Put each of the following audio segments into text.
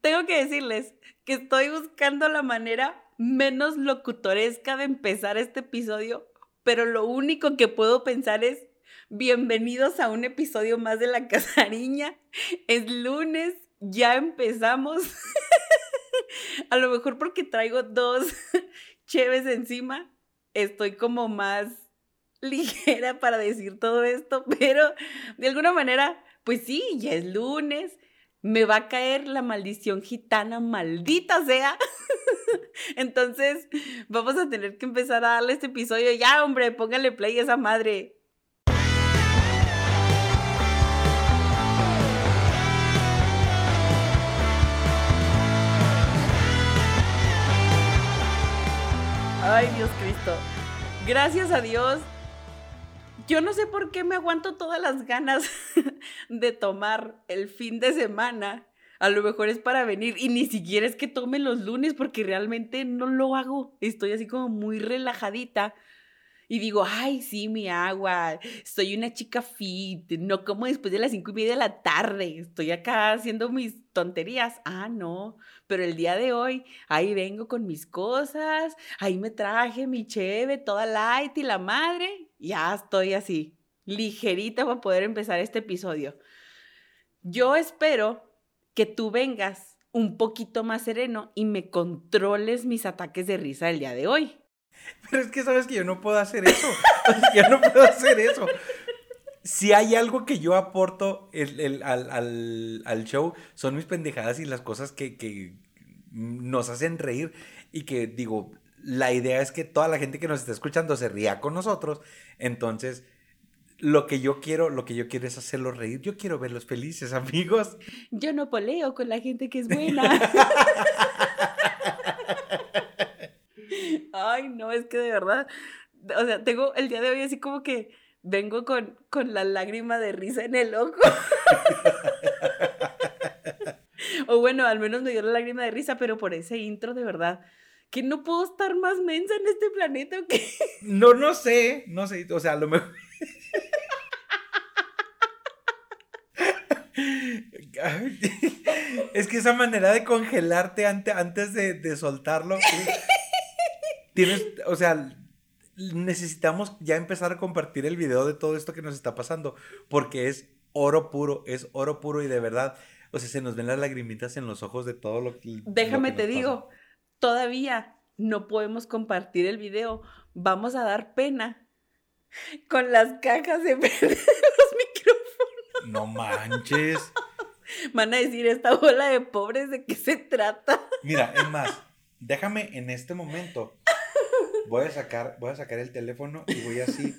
tengo que decirles que estoy buscando la manera menos locutoresca de empezar este episodio, pero lo único que puedo pensar es, bienvenidos a un episodio más de La Casariña. Es lunes, ya empezamos. a lo mejor porque traigo dos cheves encima, estoy como más ligera para decir todo esto, pero de alguna manera, pues sí, ya es lunes, me va a caer la maldición gitana, maldita sea. Entonces, vamos a tener que empezar a darle este episodio. Ya, hombre, póngale play a esa madre. Ay, Dios Cristo. Gracias a Dios. Yo no sé por qué me aguanto todas las ganas de tomar el fin de semana. A lo mejor es para venir y ni siquiera es que tome los lunes porque realmente no lo hago. Estoy así como muy relajadita y digo, ay, sí, mi agua, soy una chica fit, no como después de las cinco y media de la tarde, estoy acá haciendo mis tonterías. Ah, no, pero el día de hoy, ahí vengo con mis cosas, ahí me traje mi cheve, toda light y la madre, ya estoy así, ligerita para poder empezar este episodio. Yo espero que tú vengas un poquito más sereno y me controles mis ataques de risa el día de hoy. Pero es que sabes que yo no puedo hacer eso. yo no puedo hacer eso. Si hay algo que yo aporto al, show, son mis pendejadas y las cosas que, nos hacen reír y que digo, la idea es que toda la gente que nos está escuchando se ría con nosotros. Entonces, lo que yo quiero, lo que yo quiero es hacerlos reír. Yo quiero verlos felices, amigos. Yo no poleo con la gente que es buena. Ay, no, es que de verdad, o sea, tengo el día de hoy así como que vengo con, con la lágrima de risa en el ojo. o bueno, al menos me dio la lágrima de risa, pero por ese intro de verdad. Que no puedo estar más mensa en este planeta o qué? No, no sé, no sé, o sea, a lo mejor. es que esa manera de congelarte antes de, de soltarlo tienes, o sea, necesitamos ya empezar a compartir el video de todo esto que nos está pasando, porque es oro puro, es oro puro y de verdad, o sea, se nos ven las lagrimitas en los ojos de todo lo que... Déjame te digo, todavía no podemos compartir el video, vamos a dar pena con las cajas de los micrófonos. No manches. Van a decir esta bola de pobres de qué se trata. Mira, es más, déjame en este momento Voy a sacar, voy a sacar el teléfono y voy así.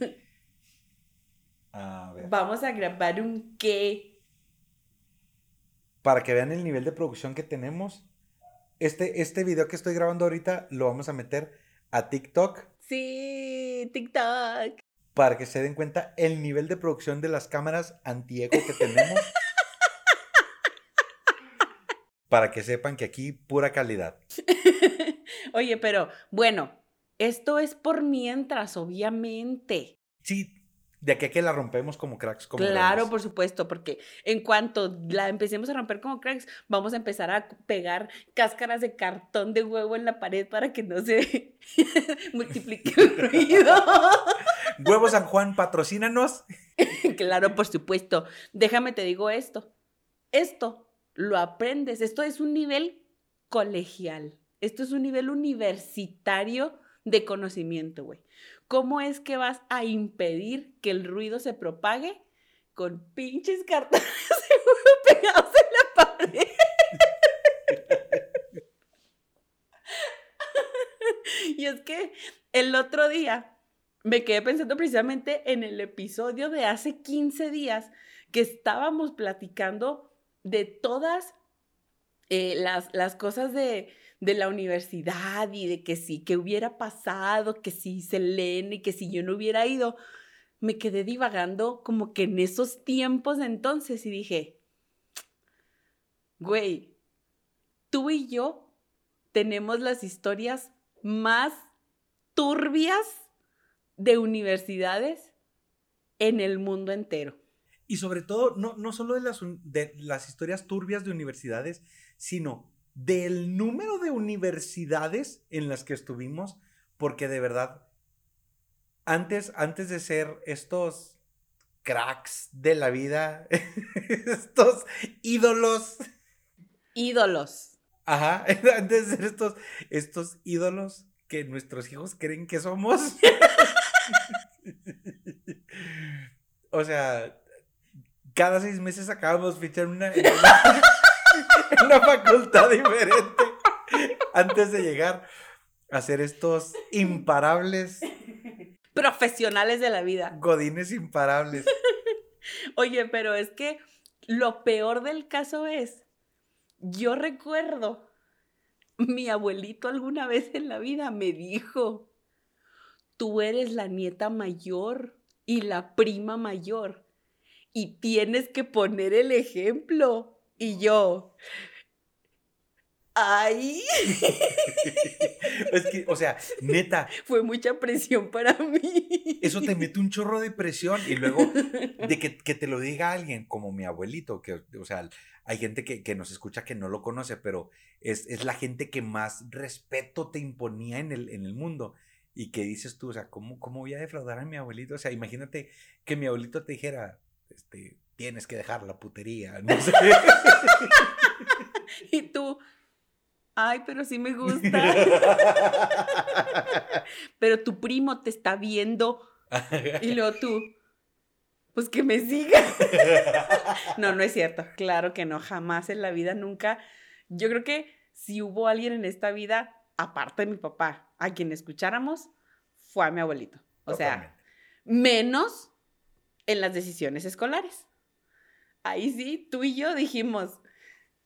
A ver. Vamos a grabar un qué. Para que vean el nivel de producción que tenemos. Este, este video que estoy grabando ahorita lo vamos a meter a TikTok. Sí, TikTok. Para que se den cuenta el nivel de producción de las cámaras anti-eco que tenemos. para que sepan que aquí pura calidad. Oye, pero bueno, esto es por mientras, obviamente. Sí, de aquí a que la rompemos como cracks. Como claro, por supuesto, porque en cuanto la empecemos a romper como cracks, vamos a empezar a pegar cáscaras de cartón de huevo en la pared para que no se multiplique el ruido. Huevo San Juan, patrocínanos. claro, por supuesto. Déjame te digo esto. Esto lo aprendes. Esto es un nivel colegial. Esto es un nivel universitario de conocimiento, güey. ¿Cómo es que vas a impedir que el ruido se propague con pinches cartones pegados en la pared? y es que el otro día me quedé pensando precisamente en el episodio de hace 15 días que estábamos platicando de todas eh, las, las cosas de, de la universidad y de que sí, que hubiera pasado, que sí Selene, que si yo no hubiera ido, me quedé divagando como que en esos tiempos entonces y dije, güey, tú y yo tenemos las historias más turbias de universidades en el mundo entero. Y sobre todo, no, no solo de las, de las historias turbias de universidades, sino del número de universidades en las que estuvimos, porque de verdad, antes, antes de ser estos cracks de la vida, estos ídolos. Ídolos. Ajá, antes de ser estos, estos ídolos que nuestros hijos creen que somos. o sea, cada seis meses acabamos fichar una, una facultad diferente antes de llegar a ser estos imparables profesionales de la vida. Godines imparables. Oye, pero es que lo peor del caso es, yo recuerdo, mi abuelito alguna vez en la vida me dijo, tú eres la nieta mayor y la prima mayor y tienes que poner el ejemplo. Y yo, ay. es que, o sea, neta. Fue mucha presión para mí. Eso te mete un chorro de presión y luego de que, te lo diga alguien como mi abuelito, que, o sea, hay gente que, nos escucha que no lo conoce, pero es, la gente que más respeto te imponía en el, en el mundo. Y que dices tú, o sea, ¿cómo, ¿cómo voy a defraudar a mi abuelito? O sea, imagínate que mi abuelito te dijera, este, tienes que dejar la putería, no sé. y tú, ay, pero sí me gusta. pero tu primo te está viendo. Y luego tú, pues que me siga. no, no es cierto. Claro que no, jamás en la vida, nunca. Yo creo que si hubo alguien en esta vida, aparte de mi papá, a quien escucháramos, fue a mi abuelito. O sea, menos en las decisiones escolares ahí sí, tú y yo dijimos,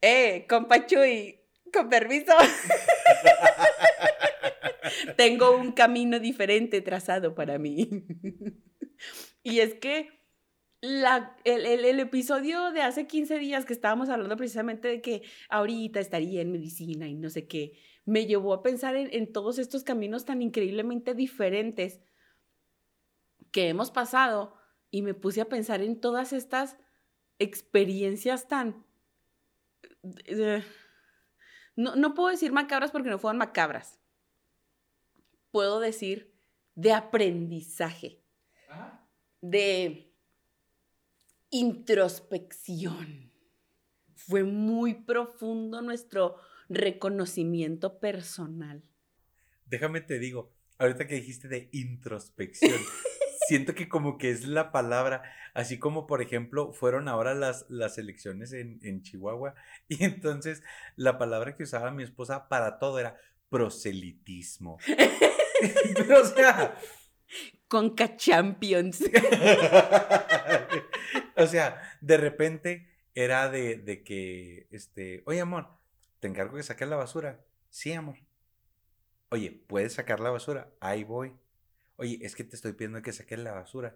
eh, compa Chuy, con permiso. Tengo un camino diferente trazado para mí. y es que la, el, episodio de hace 15 días que estábamos hablando precisamente de que ahorita estaría en medicina y no sé qué, me llevó a pensar en, en todos estos caminos tan increíblemente diferentes que hemos pasado y me puse a pensar en todas estas experiencias tan... Eh, no, no puedo decir macabras porque no fueron macabras. Puedo decir de aprendizaje, de introspección. Fue muy profundo nuestro reconocimiento personal. Déjame te digo, ahorita que dijiste de introspección, siento que como que es la palabra, así como por ejemplo fueron ahora las, las elecciones en, en Chihuahua y entonces la palabra que usaba mi esposa para todo era proselitismo. Pero o sea... Conca Champions. o sea, de repente era de, de que, este, oye amor, te encargo que saques la basura. Sí, amor. Oye, ¿puedes sacar la basura? Ahí voy oye, es que te estoy pidiendo que saques la basura.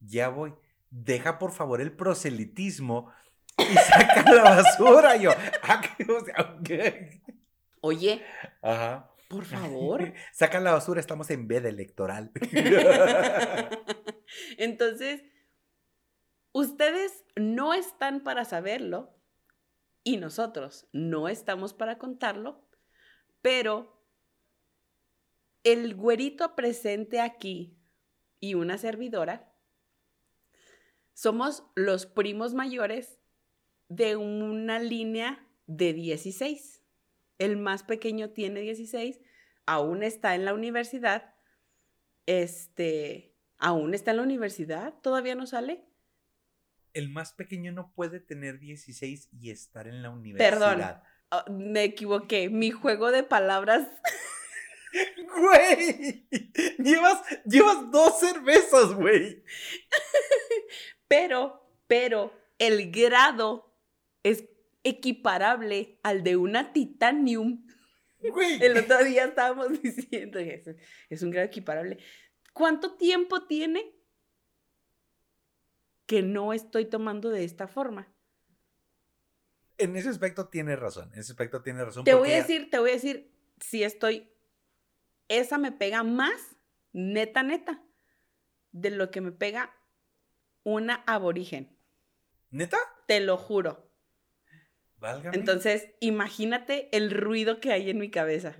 Ya voy. Deja por favor el proselitismo y saca la basura. yo, ah, Oye. Ajá. Por favor. Saca la basura, estamos en veda electoral. Entonces, ustedes no están para saberlo y nosotros no estamos para contarlo, pero el güerito presente aquí y una servidora somos los primos mayores de una línea de 16. El más pequeño tiene 16, aún está en la universidad. Este, aún está en la universidad, todavía no sale. El más pequeño no puede tener 16 y estar en la universidad. Perdón, ah, me equivoqué. Mi juego de palabras Güey, llevas, llevas dos cervezas, güey. Pero, pero, el grado es equiparable al de una titanium. Güey. El otro día estábamos diciendo, eso es un grado equiparable. ¿Cuánto tiempo tiene que no estoy tomando de esta forma? En ese aspecto tiene razón, en ese aspecto tiene razón. Te voy a decir, te voy a decir si estoy esa me pega más, neta, neta, de lo que me pega una aborigen. ¿Neta? Te lo juro. Válgame. Entonces, imagínate el ruido que hay en mi cabeza.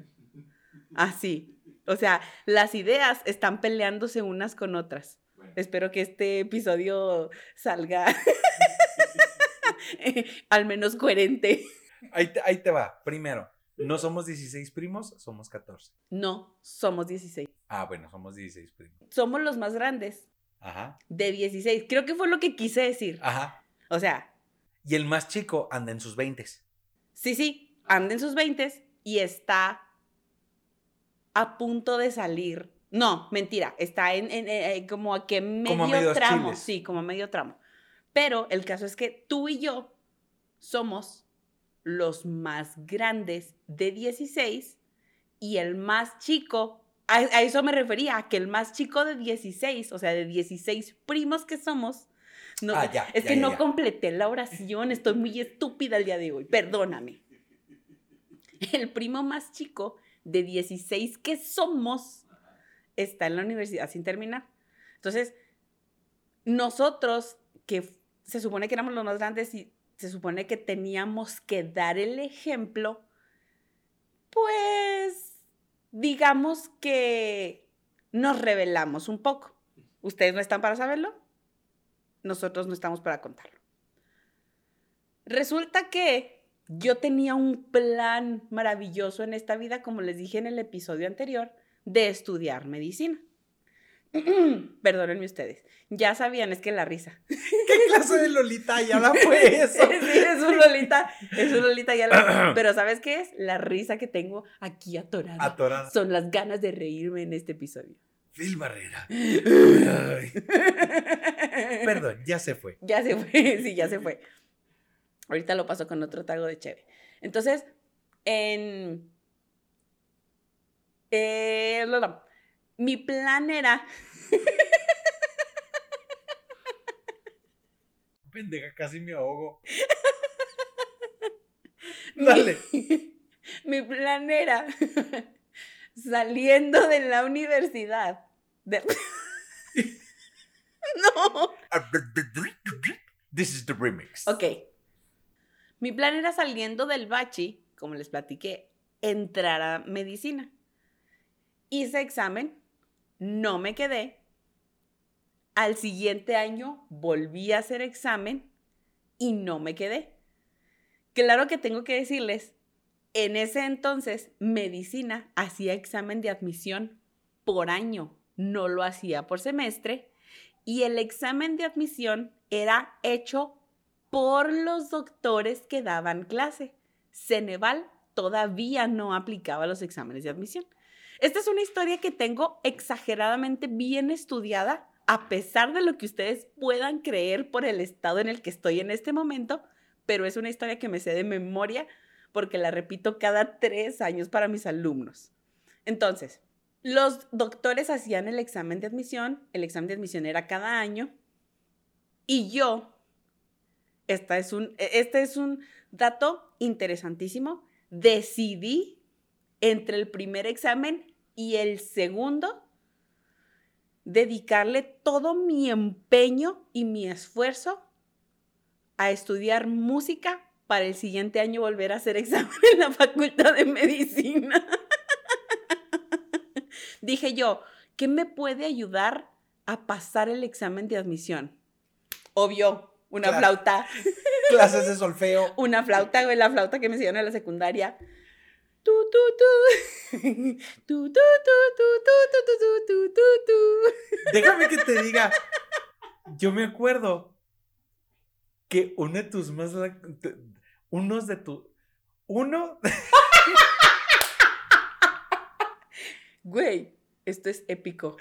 Así. O sea, las ideas están peleándose unas con otras. Espero que este episodio salga al menos coherente. Ahí te, ahí te va. Primero, no somos 16 primos, somos 14. No, somos 16. Ah, bueno, somos 16 primos. Somos los más grandes Ajá. de 16. Creo que fue lo que quise decir. Ajá. O sea, Y el más chico anda en sus 20. sí, sí, anda en sus 20 y está a punto de salir. No, mentira, está en, en- en- como a que medio Como a medios tramo. chiles. Sí, como a medio tramo. Pero el caso es que tú y yo somos los más grandes de 16 y el más chico, a, a eso me refería, a que el más chico de 16, o sea, de 16 primos que somos, no, Ah, ya, es ya, que ya, no completé la oración, estoy muy estúpida el día de hoy, perdóname. El primo más chico de 16 que somos está en la universidad sin terminar. Entonces, nosotros que se supone que éramos los más grandes y se supone que teníamos que dar el ejemplo, pues digamos que nos revelamos un poco. Ustedes no están para saberlo, nosotros no estamos para contarlo. Resulta que yo tenía un plan maravilloso en esta vida, como les dije en el episodio anterior, de estudiar medicina. Perdónenme ustedes. Ya sabían, es que la risa. ¿Qué clase de Lolita ya la fue eso? Sí, es un Lolita, es un Lolita ya la- Pero ¿sabes qué es? La risa que tengo aquí atorada. Atorada. Son las ganas de reírme en este episodio. Phil Barrera. Perdón, ya se fue. Ya se fue, sí, ya se fue. Ahorita lo paso con otro trago de cheve. Entonces, en... eh, no, no. Mi plan era... Pendeja, casi me ahogo. Dale. Mi, mi plan era, saliendo de la universidad... de- no. This is the remix. Ok. Mi plan era saliendo del bachi, como les platiqué, entrar a medicina. Hice examen, no me quedé. Al siguiente año volví a hacer examen y no me quedé. Claro que tengo que decirles, en ese entonces medicina hacía examen de admisión por año, no lo hacía por semestre. Y el examen de admisión era hecho por los doctores que daban clase. Ceneval todavía no aplicaba los exámenes de admisión. Esta es una historia que tengo exageradamente bien estudiada, a pesar de lo que ustedes puedan creer por el estado en el que estoy en este momento, pero es una historia que me sé de memoria porque la repito cada tres años para mis alumnos. Entonces, los doctores hacían el examen de admisión, el examen de admisión era cada año, y yo, esta es un, este es un dato interesantísimo, decidí entre el primer examen y el segundo dedicarle todo mi empeño y mi esfuerzo a estudiar música para el siguiente año volver a hacer examen en la Facultad de Medicina. Dije yo, ¿qué me puede ayudar a pasar el examen de admisión? Obvio, una flauta, Clases de solfeo. una flauta, güey, la flauta que me enseñaron en la secundaria. Tu, tu, tu. Tu, tu, tu, tu, tu, tu, tu, tu, tu, tu. Déjame que te diga. Yo me acuerdo que uno de tus más. Unos de tu. Uno. Güey, esto es épico.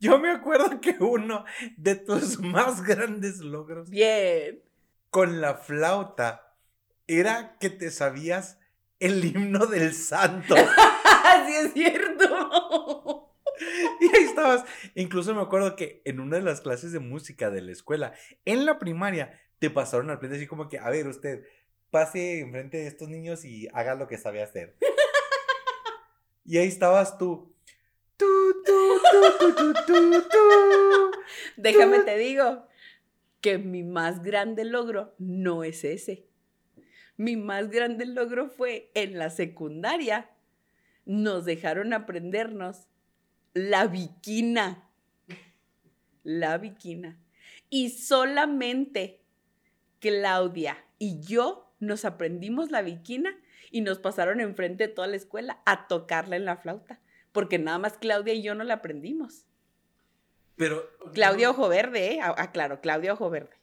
Yo me acuerdo que uno de tus más grandes logros Bien. con la flauta era que te sabías el himno del santo. Así es cierto. Y ahí estabas. Incluso me acuerdo que en una de las clases de música de la escuela, en la primaria, te pasaron al frente así como que, a ver, usted, pase enfrente de estos niños y haga lo que sabe hacer. Y ahí estabas tú. Tu, tu, tu, tu, tu, tu. Déjame te digo que mi más grande logro no es ese. Mi más grande logro fue en la secundaria. Nos dejaron aprendernos la viquina. La viquina. Y solamente Claudia y yo nos aprendimos la viquina y nos pasaron enfrente de toda la escuela a tocarla en la flauta, porque nada más Claudia y yo no la aprendimos. Pero. Claudia Ojo Verde, ¿eh? Aclaro, Claudia Ojo Verde.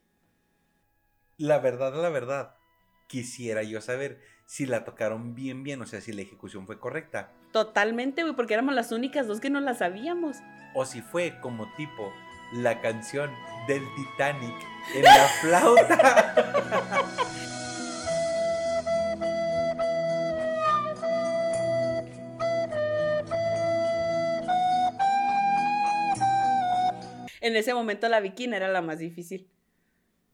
La verdad, la verdad, quisiera yo saber si la tocaron bien, bien, o sea, si la ejecución fue correcta. Totalmente, güey, porque éramos las únicas dos que no la sabíamos. O si fue como tipo la canción del Titanic en la flauta. en ese momento la viquina era la más difícil.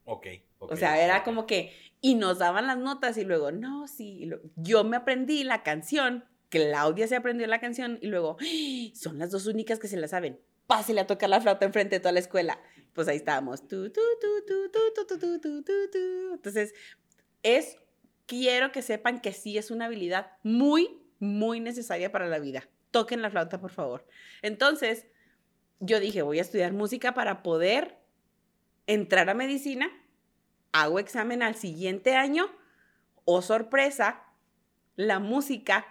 Ok. o sea, era como que, y nos daban las notas y luego, no, sí, yo me aprendí la canción, Claudia se aprendió la canción y luego, ¡Ah! son las dos únicas que se la saben. Pásele a tocar la flauta enfrente de toda la escuela. Pues ahí estábamos. Entonces, es, quiero que sepan que sí es una habilidad muy, muy necesaria para la vida. Toquen la flauta, por favor. Entonces, yo dije, voy a estudiar música para poder entrar a medicina, hago examen al siguiente año, o oh, sorpresa, la música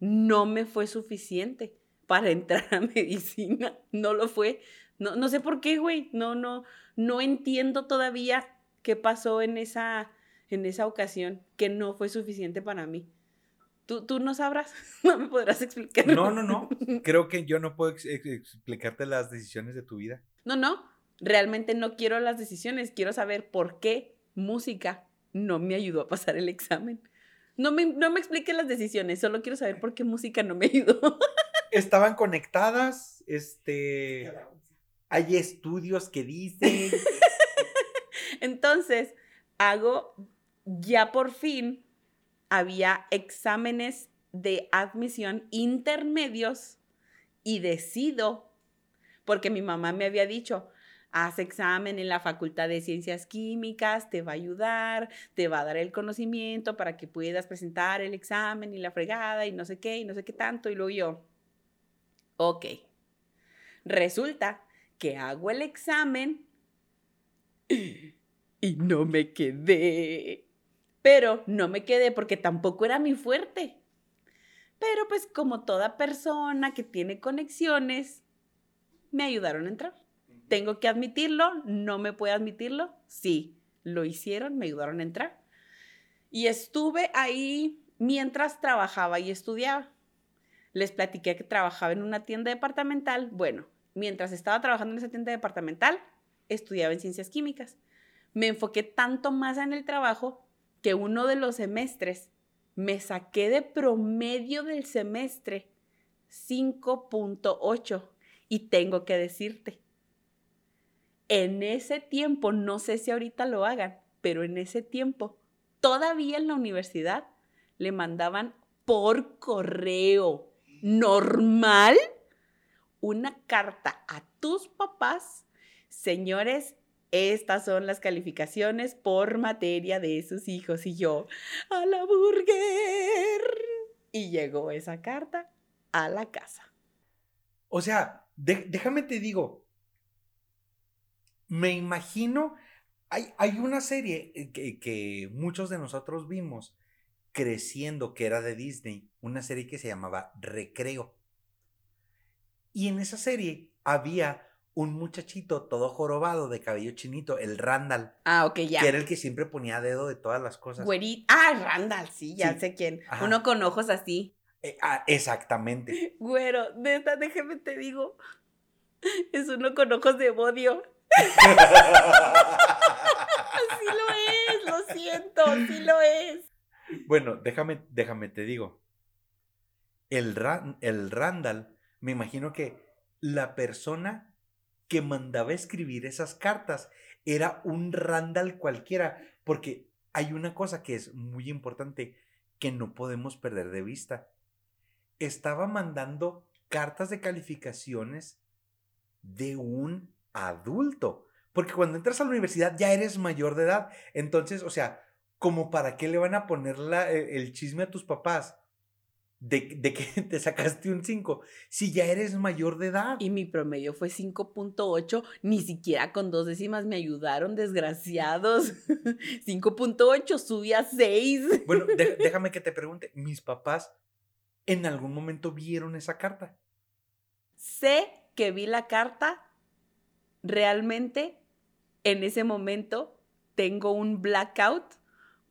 no me fue suficiente para entrar a medicina, no lo fue. No, no sé por qué, güey, no, no, no entiendo todavía qué pasó en esa, en esa ocasión, que no fue suficiente para mí. ¿Tú, no sabrás? ¿No me podrás explicar? No, no, no. Creo que yo no puedo explicarte las decisiones de tu vida. No, no. Realmente no quiero las decisiones. Quiero saber por qué música no me ayudó a pasar el examen. No me, no me explique las decisiones. Solo quiero saber por qué música no me ayudó. Estaban conectadas. Este. Hay estudios que dicen. Entonces, hago ya por fin había exámenes de admisión intermedios y decido, porque mi mamá me había dicho, haz examen en la Facultad de Ciencias Químicas, te va a ayudar, te va a dar el conocimiento para que puedas presentar el examen y la fregada y no sé qué y no sé qué tanto. Y luego yo, ok, resulta que hago el examen y no me quedé. Pero no me quedé porque tampoco era mi fuerte. Pero pues como toda persona que tiene conexiones, me ayudaron a entrar. Tengo que admitirlo, no me puedo admitirlo. Sí, lo hicieron, me ayudaron a entrar. Y estuve ahí mientras trabajaba y estudiaba. Les platiqué que trabajaba en una tienda departamental. Bueno, mientras estaba trabajando en esa tienda departamental, estudiaba en ciencias químicas. Me enfoqué tanto más en el trabajo que uno de los semestres me saqué de promedio del semestre 5.8 y tengo que decirte, en ese tiempo, no sé si ahorita lo hagan, pero en ese tiempo, todavía en la universidad le mandaban por correo normal una carta a tus papás, señores, estas son las calificaciones por materia de sus hijos. Y yo, a la burger. Y llegó esa carta a la casa. O sea, déjame te digo, me imagino, hay, hay una serie eh, que, que muchos de nosotros vimos creciendo, que era de Disney, una serie que se llamaba Recreo. Y en esa serie había un muchachito todo jorobado de cabello chinito, el Randall. Ah, ok, ya. Que era el que siempre ponía dedo de todas las cosas. Güerito. Ah, Randall, sí, ya sé quién. Uno con ojos así. Eh, ah, exactamente. Güero, neta, déjeme te digo. Es uno con ojos de bodio. Así lo es, lo siento, sí lo es. Bueno, déjame, déjame te digo. El, el Randall, me imagino que la persona que mandaba escribir esas cartas. Era un Randall cualquiera, porque hay una cosa que es muy importante que no podemos perder de vista. Estaba mandando cartas de calificaciones de un adulto, Porque cuando entras a la universidad ya eres mayor de edad. Entonces, o sea, como para qué le van a poner la, e, el chisme a tus papás de, de, que te sacaste un 5 si ya eres mayor de edad. Y mi promedio fue 5.8, ni siquiera con dos décimas me ayudaron, desgraciados. 5.8, subí a 6. Bueno, déjame que te pregunte, mis papás en algún momento vieron esa carta. Sé que vi la carta, realmente en ese momento tengo un blackout,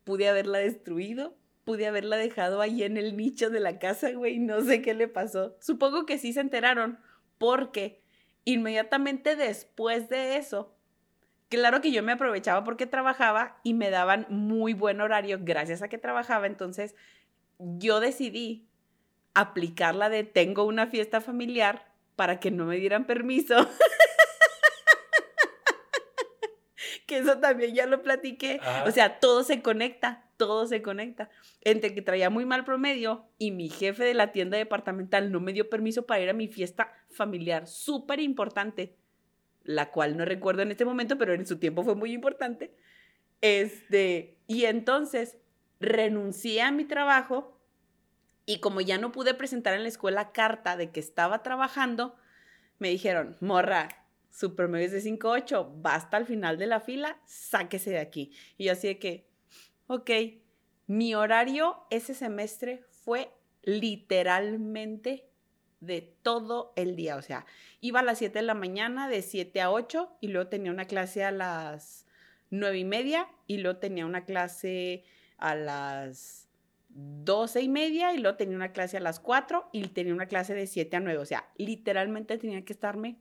pude haberla destruido, pude haberla dejado ahí en el nicho de la casa, güey, no sé qué le pasó. Supongo que sí se enteraron, porque inmediatamente después de eso, claro que yo me aprovechaba porque trabajaba y me daban muy buen horario gracias a que trabajaba, entonces yo decidí aplicarla de tengo una fiesta familiar para que no me dieran permiso. que eso también ya lo platiqué. O sea, todo se conecta, todo se conecta. Entre que traía muy mal promedio y mi jefe de la tienda departamental no me dio permiso para ir a mi fiesta familiar, súper importante, la cual no recuerdo en este momento, pero en su tiempo fue muy importante. Este, y entonces renuncié a mi trabajo y como ya no pude presentar en la escuela carta de que estaba trabajando, me dijeron, morra, su promedio es de 5.8, basta al final de la fila, sáquese de aquí. Y yo así de que, ok, mi horario ese semestre fue literalmente de todo el día. O sea, iba a las 7 de la mañana, de 7 a 8, y luego tenía una clase a las 9 y media, y luego tenía una clase a las 12 y media y luego tenía una clase a las 4 y tenía una clase de 7 a 9. O sea, literalmente tenía que estarme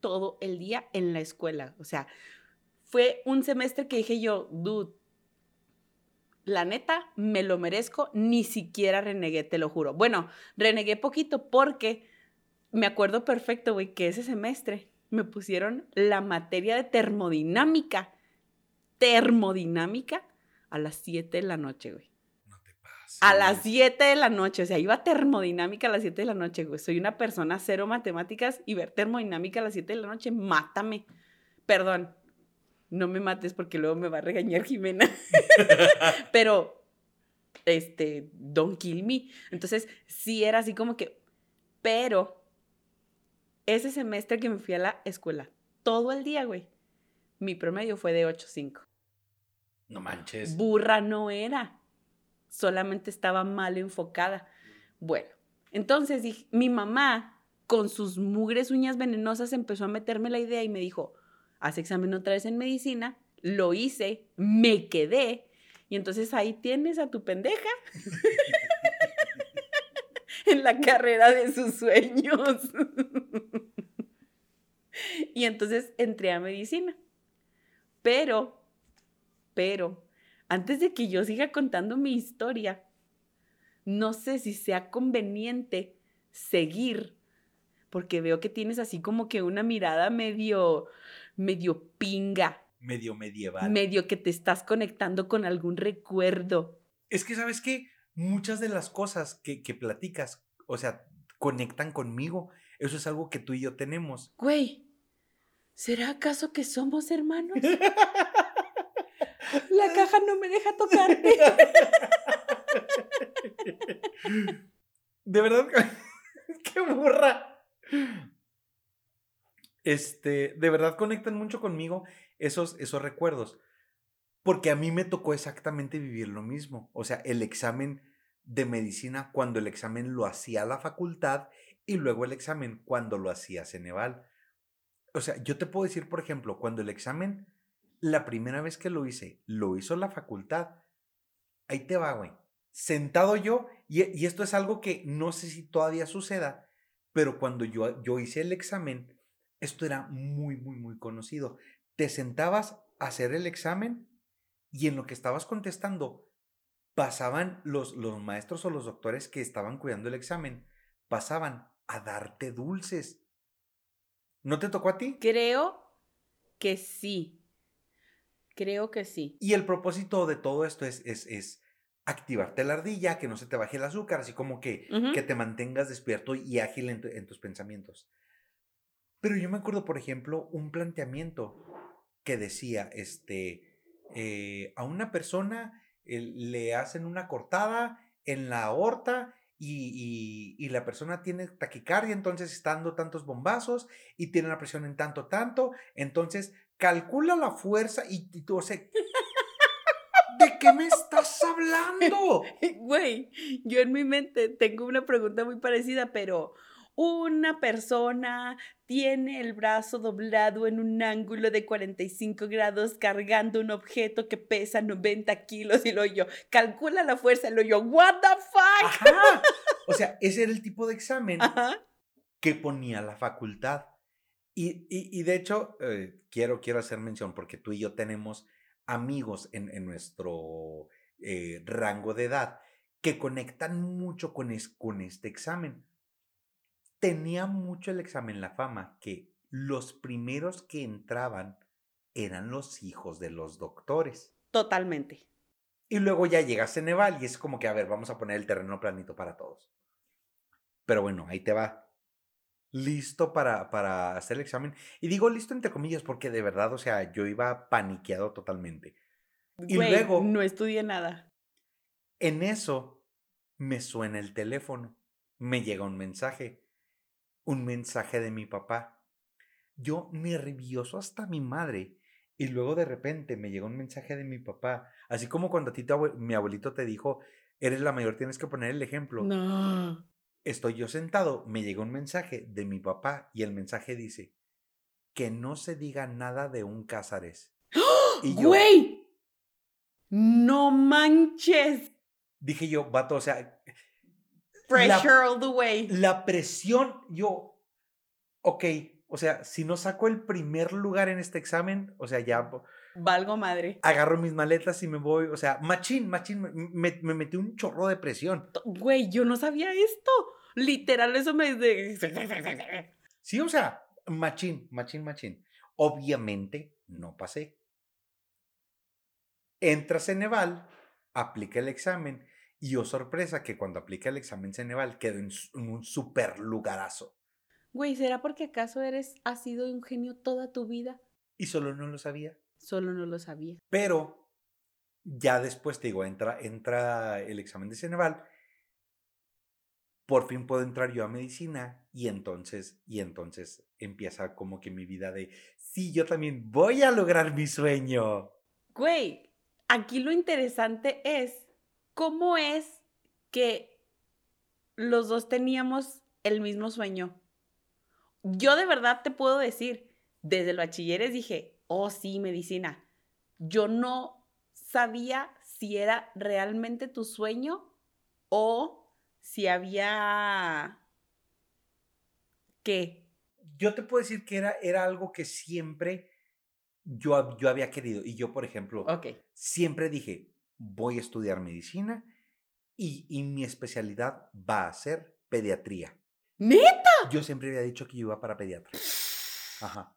todo el día en la escuela. O sea, fue un semestre que dije yo, dude, la neta, me lo merezco, ni siquiera renegué, te lo juro. Bueno, renegué poquito porque me acuerdo perfecto, güey, que ese semestre me pusieron la materia de termodinámica, termodinámica, a las 7 de la noche, güey. A las 7 de la noche, o sea, iba termodinámica a las 7 de la noche, güey. Soy una persona cero matemáticas y ver termodinámica a las 7 de la noche, mátame. Perdón, no me mates porque luego me va a regañar Jimena. Pero, este, don't kill me. Entonces, sí era así como que, pero, ese semestre que me fui a la escuela, todo el día, güey, mi promedio fue de 8.5. No manches. Burra no era solamente estaba mal enfocada. Bueno, entonces dije, mi mamá con sus mugres uñas venenosas empezó a meterme la idea y me dijo, haz examen otra vez en medicina, lo hice, me quedé y entonces ahí tienes a tu pendeja en la carrera de sus sueños. y entonces entré a medicina. Pero, pero, antes de que yo siga contando mi historia, no sé si sea conveniente seguir, porque veo que tienes así como que una mirada medio, medio pinga. Medio medieval. Medio que te estás conectando con algún recuerdo. Es que, ¿sabes qué? Muchas de las cosas que, que platicas, o sea, conectan conmigo. Eso es algo que tú y yo tenemos. Güey, ¿será acaso que somos hermanos? La caja no me deja tocarte. De verdad, qué burra. Este, de verdad conectan mucho conmigo esos, esos recuerdos. Porque a mí me tocó exactamente vivir lo mismo. O sea, el examen de medicina cuando el examen lo hacía la facultad y luego el examen cuando lo hacía Ceneval. O sea, yo te puedo decir, por ejemplo, cuando el examen la primera vez que lo hice, lo hizo la facultad. Ahí te va, güey. Sentado yo, y, esto es algo que no sé si todavía suceda, pero cuando yo, yo hice el examen, esto era muy, muy, muy conocido. Te sentabas a hacer el examen y en lo que estabas contestando, pasaban los, los maestros o los doctores que estaban cuidando el examen, pasaban a darte dulces. ¿No te tocó a ti? Creo que sí. Creo que sí. Y el propósito de todo esto es, es, es activarte la ardilla, que no se te baje el azúcar, así como que, que te mantengas despierto y ágil en, tus pensamientos. Pero yo me acuerdo, por ejemplo, un planteamiento que decía, este, eh, a una persona eh, le hacen una cortada en la aorta y, y, la persona tiene taquicardia, entonces está dando tantos bombazos y tiene la presión en tanto, tanto, entonces calcula la fuerza y, y tú, o sea, ¿de qué me estás hablando? Güey, yo en mi mente tengo una pregunta muy parecida, pero una persona tiene el brazo doblado en un ángulo de 45 grados cargando un objeto que pesa 90 kilos y lo yo, calcula la fuerza, lo yo, what the fuck? O sea, ese era el tipo de examen que ponía la facultad. Y, y, de hecho, eh, quiero, quiero hacer mención porque tú y yo tenemos amigos en, en nuestro eh, rango de edad que conectan mucho con, es, con este examen tenía mucho el examen la fama que los primeros que entraban eran los hijos de los doctores. Totalmente. Y luego ya llega Ceneval y es como que, a ver, vamos a poner el terreno planito para todos. Pero bueno, ahí te va. Listo para, para hacer el examen. Y digo listo entre comillas porque de verdad, o sea, yo iba paniqueado totalmente. Y luego... No estudié nada. En eso me suena el teléfono. Me llega un mensaje un mensaje de mi papá. Yo nervioso hasta mi madre. Y luego de repente me llegó un mensaje de mi papá. Así como cuando a ti mi abuelito te dijo, eres la mayor, tienes que poner el ejemplo. No. Estoy yo sentado, me llegó un mensaje de mi papá y el mensaje dice, que no se diga nada de un Cázares. ¡Oh! Y ¡Güey! ¡No manches! Dije yo, vato, o sea, Pressure all the way. La presión, yo, ok, o sea, si no saco el primer lugar en este examen, o sea, ya... Valgo madre. Agarro mis maletas y me voy, o sea, machín, machín, me, me metí un chorro de presión. Güey, yo no sabía esto. Literal, eso me... Sí, o sea, machín, machín, machín. Obviamente no pasé. Entras en Neval, aplica el examen y oh sorpresa que cuando aplica el examen Ceneval quedó en, un súper lugarazo. Güey, ¿será porque acaso eres, has sido un genio toda tu vida? Y solo no lo sabía. Solo no lo sabía. Pero ya después te digo, entra, entra el examen de Ceneval. Por fin puedo entrar yo a medicina y entonces, y entonces empieza como que mi vida de, sí, yo también voy a lograr mi sueño. Güey, aquí lo interesante es ¿cómo es que los dos teníamos el mismo sueño? Yo de verdad te puedo decir, desde el bachilleres dije, oh sí, medicina. Yo no sabía si era realmente tu sueño o si había... ¿Qué? Yo te puedo decir que era, era algo que siempre yo, yo había querido. Y yo, por ejemplo, siempre dije, voy a estudiar medicina y, mi especialidad va a ser pediatría. ¿Neta? Yo siempre había dicho que yo iba para pediatra. Ajá.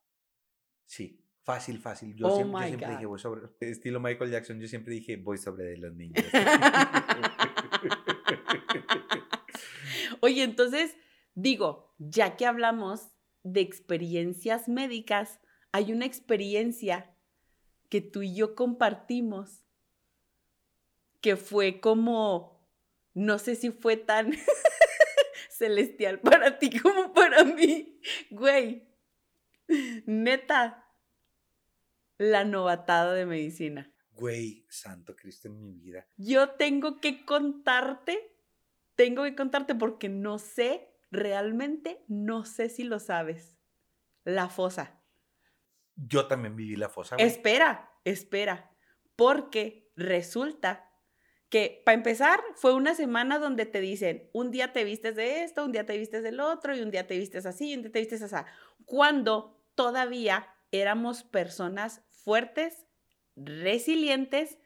Sí, fácil, fácil. Yo, oh siempre, dije, voy sobre, estilo Michael Jackson, yo siempre dije, voy sobre los niños. Oye, entonces, digo, ya que hablamos de experiencias médicas, hay una experiencia que tú y yo compartimos que fue como, no sé si fue tan celestial para ti como para mí. Güey, neta, la novatada de medicina. Güey, santo Cristo en mi vida. Yo tengo que contarte, tengo que contarte porque no sé, realmente no sé si lo sabes. La fosa. Yo también viví la fosa. Espera, espera, porque resulta que para empezar fue una semana donde te dicen, un día te vistes de esto, un día te vistes del otro, y un día te vistes así, y un día te vistes así, cuando todavía éramos personas fuertes, resilientes,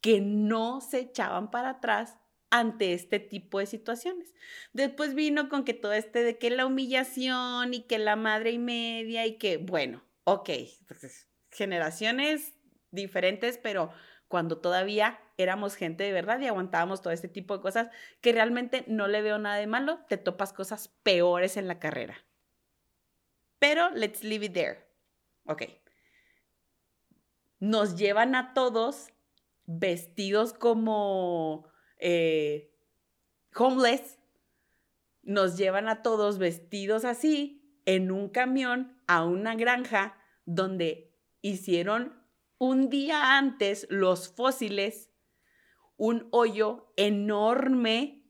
que no se echaban para atrás ante este tipo de situaciones. Después vino con que todo este de que la humillación y que la madre y media y que, bueno, ok, pues, generaciones diferentes, pero cuando todavía éramos gente de verdad y aguantábamos todo este tipo de cosas que realmente no le veo nada de malo, te topas cosas peores en la carrera. Pero let's leave it there. Ok. nos llevan a todos vestidos como eh, homeless, nos llevan a todos vestidos así en un camión a una granja donde hicieron un día antes los fósiles un hoyo enorme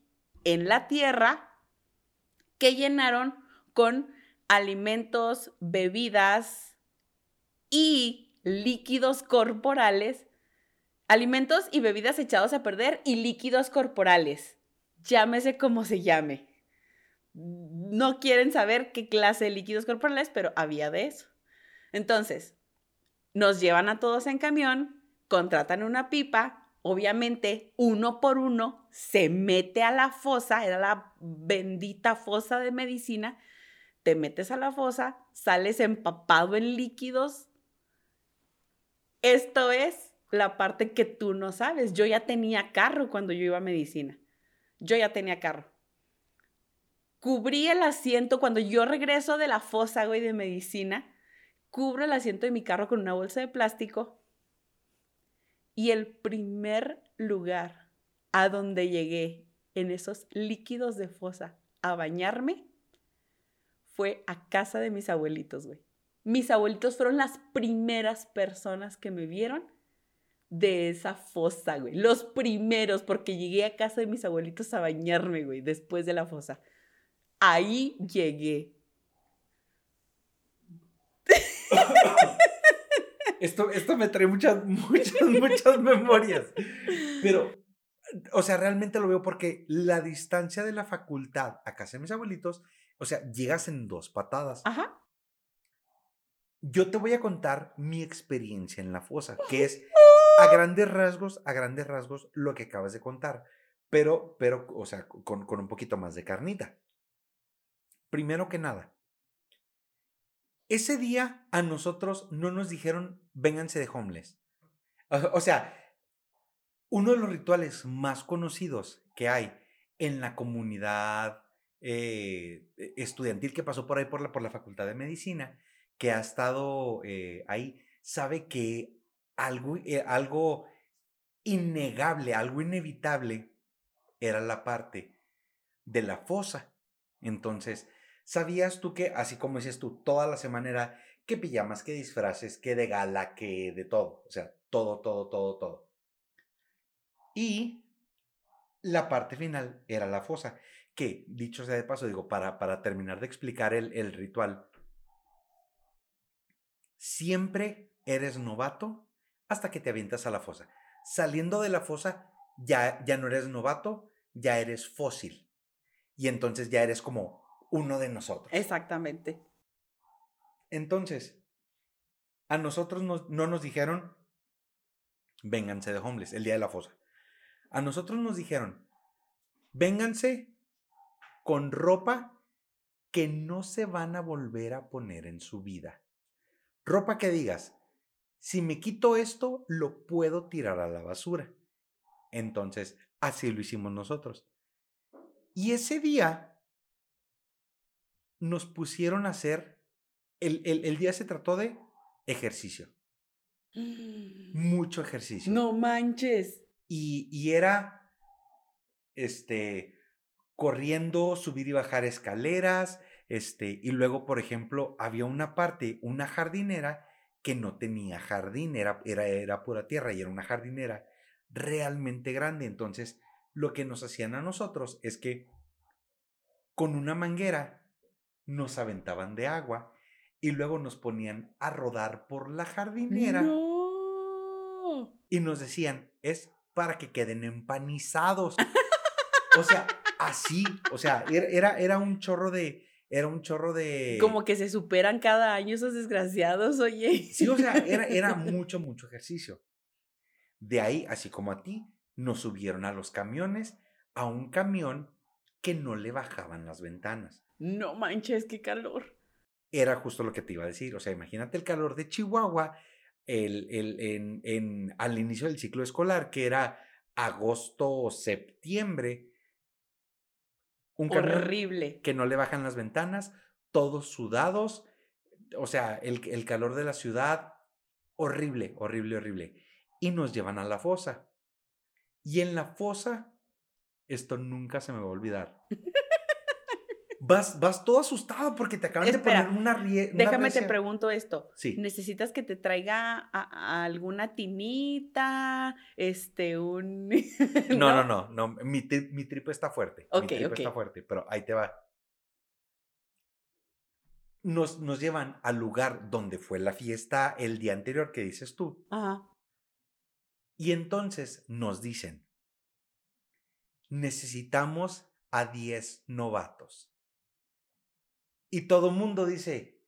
en la tierra que llenaron con alimentos, bebidas y líquidos corporales, alimentos y bebidas echados a perder y líquidos corporales. Llámese como se llame. No quieren saber qué clase de líquidos corporales, pero había de eso. Entonces, nos llevan a todos en camión, contratan una pipa, obviamente uno por uno se mete a la fosa, era la bendita fosa de medicina, te metes a la fosa, sales empapado en líquidos. Esto es la parte que tú no sabes. Yo ya tenía carro cuando yo iba a medicina. Yo ya tenía carro. Cubrí el asiento cuando yo regreso de la fosa, güey, de medicina. Cubro el asiento de mi carro con una bolsa de plástico. Y el primer lugar a donde llegué en esos líquidos de fosa a bañarme fue a casa de mis abuelitos, güey. Mis abuelitos fueron las primeras personas que me vieron de esa fosa, güey. Los primeros, porque llegué a casa de mis abuelitos a bañarme, güey, después de la fosa. Ahí llegué. Esto, esto me trae muchas, muchas, muchas memorias. Pero, o sea, realmente lo veo porque la distancia de la facultad a casa de mis abuelitos o sea, llegas en dos patadas. Ajá. Yo te voy a contar mi experiencia en la fosa, que es a grandes rasgos, a grandes rasgos lo que acabas de contar, pero, pero, o sea, con, con un poquito más de carnita. Primero que nada, ese día a nosotros no nos dijeron, vénganse de homeless. O sea, uno de los rituales más conocidos que hay en la comunidad eh, estudiantil que pasó por ahí por la, por la Facultad de Medicina, que ha estado eh, ahí, sabe que algo, eh, algo innegable, algo inevitable era la parte de la fosa. Entonces, ¿sabías tú que, así como dices tú, toda la semana que pijamas, que disfraces, que de gala, que de todo? O sea, todo, todo, todo, todo. Y la parte final era la fosa que, dicho sea de paso, digo, para, para terminar de explicar el, el ritual, siempre eres novato hasta que te avientas a la fosa. Saliendo de la fosa, ya, ya no eres novato, ya eres fósil. Y entonces ya eres como uno de nosotros. Exactamente. Entonces, a nosotros no nos dijeron, vénganse de homeless el día de la fosa. A nosotros nos dijeron, vénganse con ropa que no se van a volver a poner en su vida. Ropa que digas, si me quito esto, lo puedo tirar a la basura. Entonces, así lo hicimos nosotros. Y ese día nos pusieron a hacer, el, el, día se trató de ejercicio. Mucho ejercicio. No manches. Y, y era, este, corriendo, subir y bajar escaleras, este, y luego, por ejemplo, había una parte, una jardinera que no tenía jardín, era, era, era pura tierra y era una jardinera realmente grande. Entonces, lo que nos hacían a nosotros es que con una manguera nos aventaban de agua y luego nos ponían a rodar por la jardinera. Y nos decían, es para que queden empanizados. o sea, así, o sea, era, era un chorro de, era un chorro de... Como que se superan cada año esos desgraciados, oye. Sí, o sea, era, era mucho, mucho ejercicio. De ahí, así como a ti, nos subieron a los camiones, a un camión que no le bajaban las ventanas. No manches, qué calor. Era justo lo que te iba a decir. O sea, imagínate el calor de Chihuahua el, el, en, en, al inicio del ciclo escolar, que era agosto o septiembre, un Horrible. Que no le bajan las ventanas, todos sudados. O sea, el, el calor de la ciudad Horrible, horrible, horrible. Y nos llevan a la fosa. Y en la fosa, esto nunca se me va a olvidar. Vas, vas todo asustado porque te acaban Espera, de poner una rie una Déjame te pregunto esto. Sí. ¿Necesitas que te traiga a- a alguna tinita? Este, un. No, no, no, no. Mi, tri- mi tripa está fuerte. Ok, mi tripa está fuerte, pero ahí te va. Nos, nos llevan al lugar donde fue la fiesta el día anterior que dices tú. Ajá. Y entonces nos dicen, necesitamos a 10 novatos. Y todo mundo dice,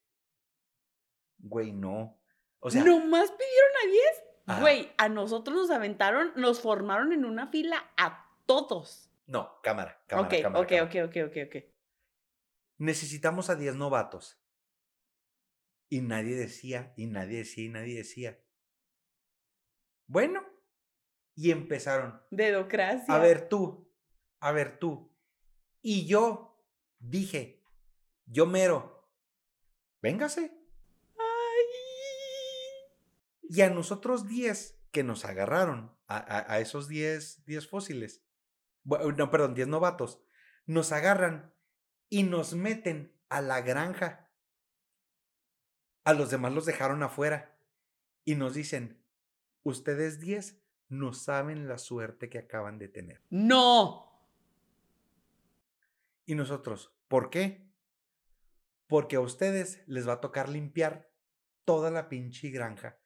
güey, no. O sea, ¿Nomás pidieron a 10? Ajá. Güey, a nosotros nos aventaron, nos formaron en una fila a todos. no, cámara, cámara, ok, cámara, ok, cámara. ok, ok, ok, ok. necesitamos a 10 novatos. Y nadie decía, y nadie decía, y nadie decía. Bueno, y empezaron. Dedocracia. A ver tú, a ver tú. Y yo dije, yo mero, véngase. Ay. Y a nosotros 10 que nos agarraron, a, a- a esos 10, 10 fósiles, no, perdón, 10 novatos, nos agarran y nos meten a la granja. A los demás los dejaron afuera y nos dicen, ustedes 10 no saben la suerte que acaban de tener. No. Y nosotros, ¿por qué? Porque a ustedes les va a tocar limpiar toda la pinche granja.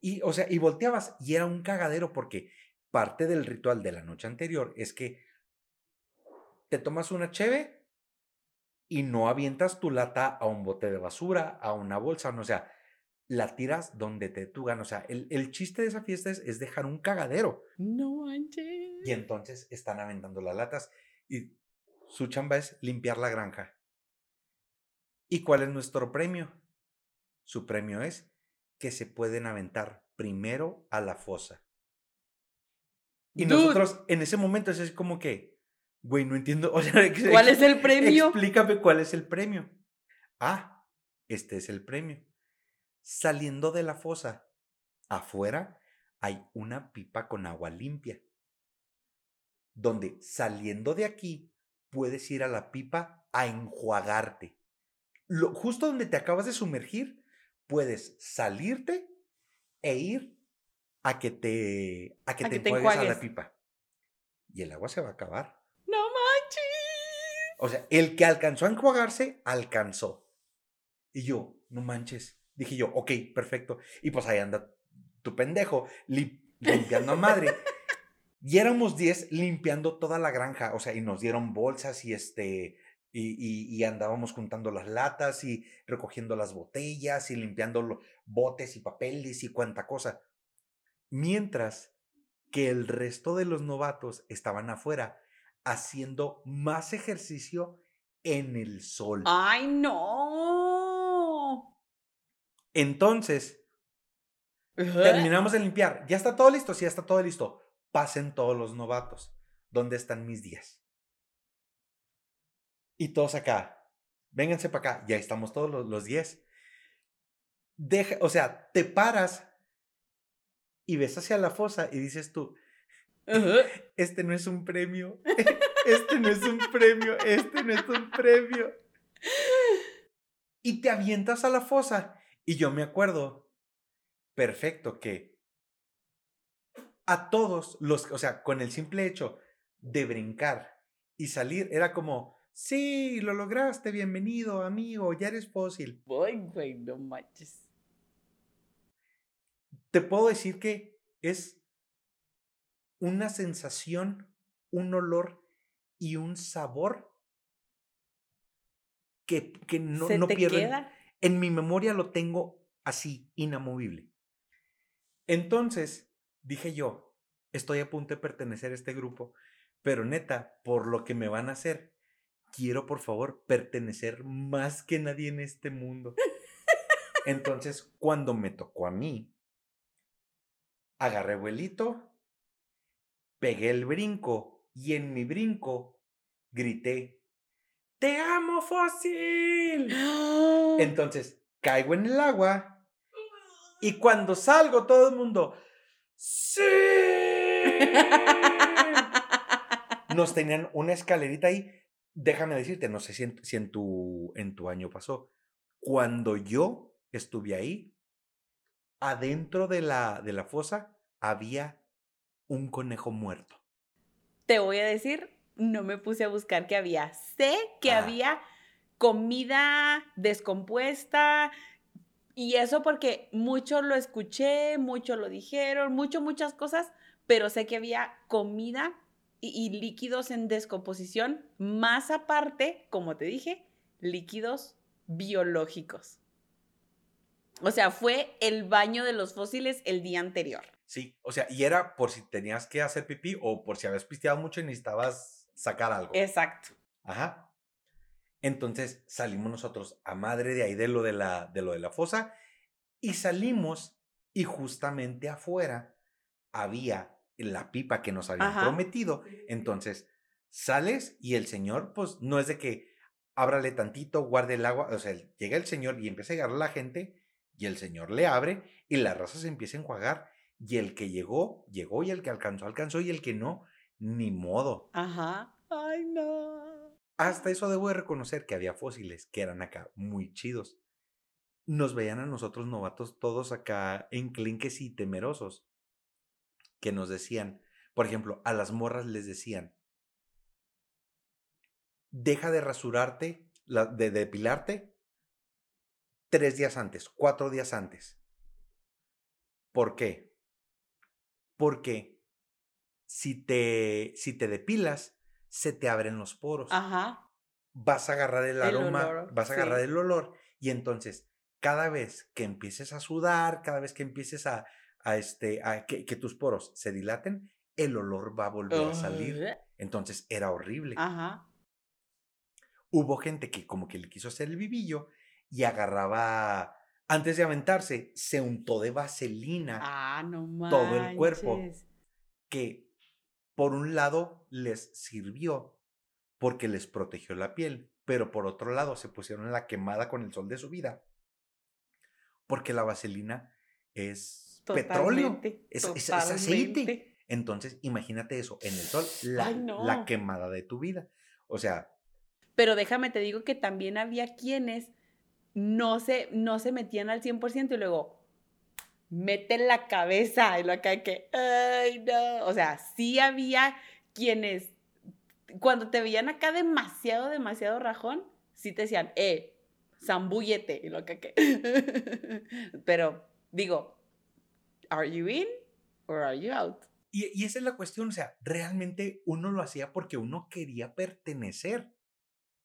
Y, o sea, y volteabas y era un cagadero porque parte del ritual de la noche anterior es que te tomas una cheve y no avientas tu lata a un bote de basura, a una bolsa, no, o sea, la tiras donde te tugan. O sea, el, el chiste de esa fiesta es, es dejar un cagadero. No manches. Y entonces están aventando las latas y su chamba es limpiar la granja. ¿Y cuál es nuestro premio? Su premio es que se pueden aventar primero a la fosa. Y Dude, nosotros en ese momento es así como que, güey, no entiendo. O sea, ex- ¿Cuál es el premio? Explícame cuál es el premio. Ah, este es el premio. Saliendo de la fosa, afuera hay una pipa con agua limpia. Donde saliendo de aquí puedes ir a la pipa a enjuagarte. Lo, justo donde te acabas de sumergir, puedes salirte e ir a que te, a que A te que te enjuagues a la pipa. Y el agua se va a acabar. No manches. O sea, el que alcanzó a enjuagarse, alcanzó. Y yo, no manches. Dije yo, ok, perfecto. Y pues ahí anda tu pendejo, li- limpiando a madre. Y éramos 10 limpiando toda la granja. O sea, y nos dieron bolsas y este. Y, y- y andábamos juntando las latas y recogiendo las botellas y limpiando los botes y papeles y cuanta cosa. Mientras que el resto de los novatos estaban afuera haciendo más ejercicio en el sol. Ay, no. Entonces, terminamos de limpiar. ¿Ya está todo listo? Sí, ya está todo listo. Pasen todos los novatos. ¿Dónde están mis días? Y todos acá. Vénganse para acá. Ya estamos todos los, los 10. Deja, o sea, te paras y ves hacia la fosa y dices tú, este no es un premio, este no es un premio, este no es un premio. Y te avientas a la fosa. Y yo me acuerdo perfecto que a todos los, o sea, con el simple hecho de brincar y salir, era como, sí, lo lograste, bienvenido, amigo, ya eres fósil. Ay, güey, no manches. te puedo decir que es una sensación, un olor y un sabor que, que no, ¿Se no te pierdo. en- queda? En mi memoria lo tengo así, inamovible. Entonces, dije yo, estoy a punto de pertenecer a este grupo, pero neta, por lo que me van a hacer, quiero por favor pertenecer más que nadie en este mundo. Entonces, cuando me tocó a mí, agarré vuelito, pegué el brinco y en mi brinco grité, ¡Te amo, fósil! Entonces, caigo en el agua Y cuando salgo, todo el mundo, ¡Sí! Nos tenían una escalerita ahí. Déjame decirte, no sé si en, si en tu, en tu año pasó. Cuando yo estuve ahí, adentro de la, de la fosa había un conejo muerto. Te voy a decir, no me puse a buscar qué había. Sé que Ah. había comida descompuesta y eso porque mucho lo escuché, mucho lo dijeron, mucho, muchas cosas, pero sé que había comida y, y líquidos en descomposición, más aparte, como te dije, líquidos biológicos. O sea, fue el baño de los fósiles el día anterior. Sí, o sea, y era por si tenías que hacer pipí o por si habías pisteado mucho y necesitabas sacar algo. Exacto. Ajá. Entonces salimos nosotros a madre de ahí de lo de la, de lo de la fosa y salimos y justamente afuera había la pipa que nos habían Ajá. prometido. Entonces sales y el señor, pues no es de que ábrale tantito, guarde el agua. O sea, llega el señor y empieza a llegar la gente y el señor le abre y la raza se empieza a enjuagar. Y el que llegó, llegó y el que alcanzó, alcanzó y el que no, ni modo. Ajá. Ay, no. Hasta eso debo de reconocer que había fósiles que eran acá muy chidos. Nos veían a nosotros novatos todos acá enclenques y temerosos. Que nos decían, por ejemplo, a las morras les decían, deja de rasurarte, de depilarte tres días antes, cuatro días antes. ¿Por qué? Porque si te, si te depilas, se te abren los poros Ajá. vas a agarrar el El aroma, olor, vas a sí. agarrar el olor y entonces cada vez que empieces a sudar, cada vez que empieces a, a este, a que, que tus poros se dilaten, el olor va a volver a salir. Entonces era horrible. Ajá. Hubo gente que como que le quiso hacer el vivillo y agarraba, antes de aventarse, se untó de vaselina Ah, no todo el cuerpo. que por un lado les sirvió porque les protegió la piel, pero por otro lado se pusieron la quemada con el sol de su vida porque la vaselina es petróleo, es, es- es aceite. Entonces, imagínate eso, en el sol, la, Ay, no. la quemada de tu vida. O sea, Pero déjame te digo que también había quienes no se, no se metían al 100% y luego meten la cabeza y lo acá que, ay, no. O sea, sí había quienes, cuando te veían acá demasiado, demasiado rajón, sí te decían, eh, zambúllete y lo acá que. Pero digo, ¿are you in or are you out? y, y esa es la cuestión, o sea, realmente uno lo hacía porque uno quería pertenecer.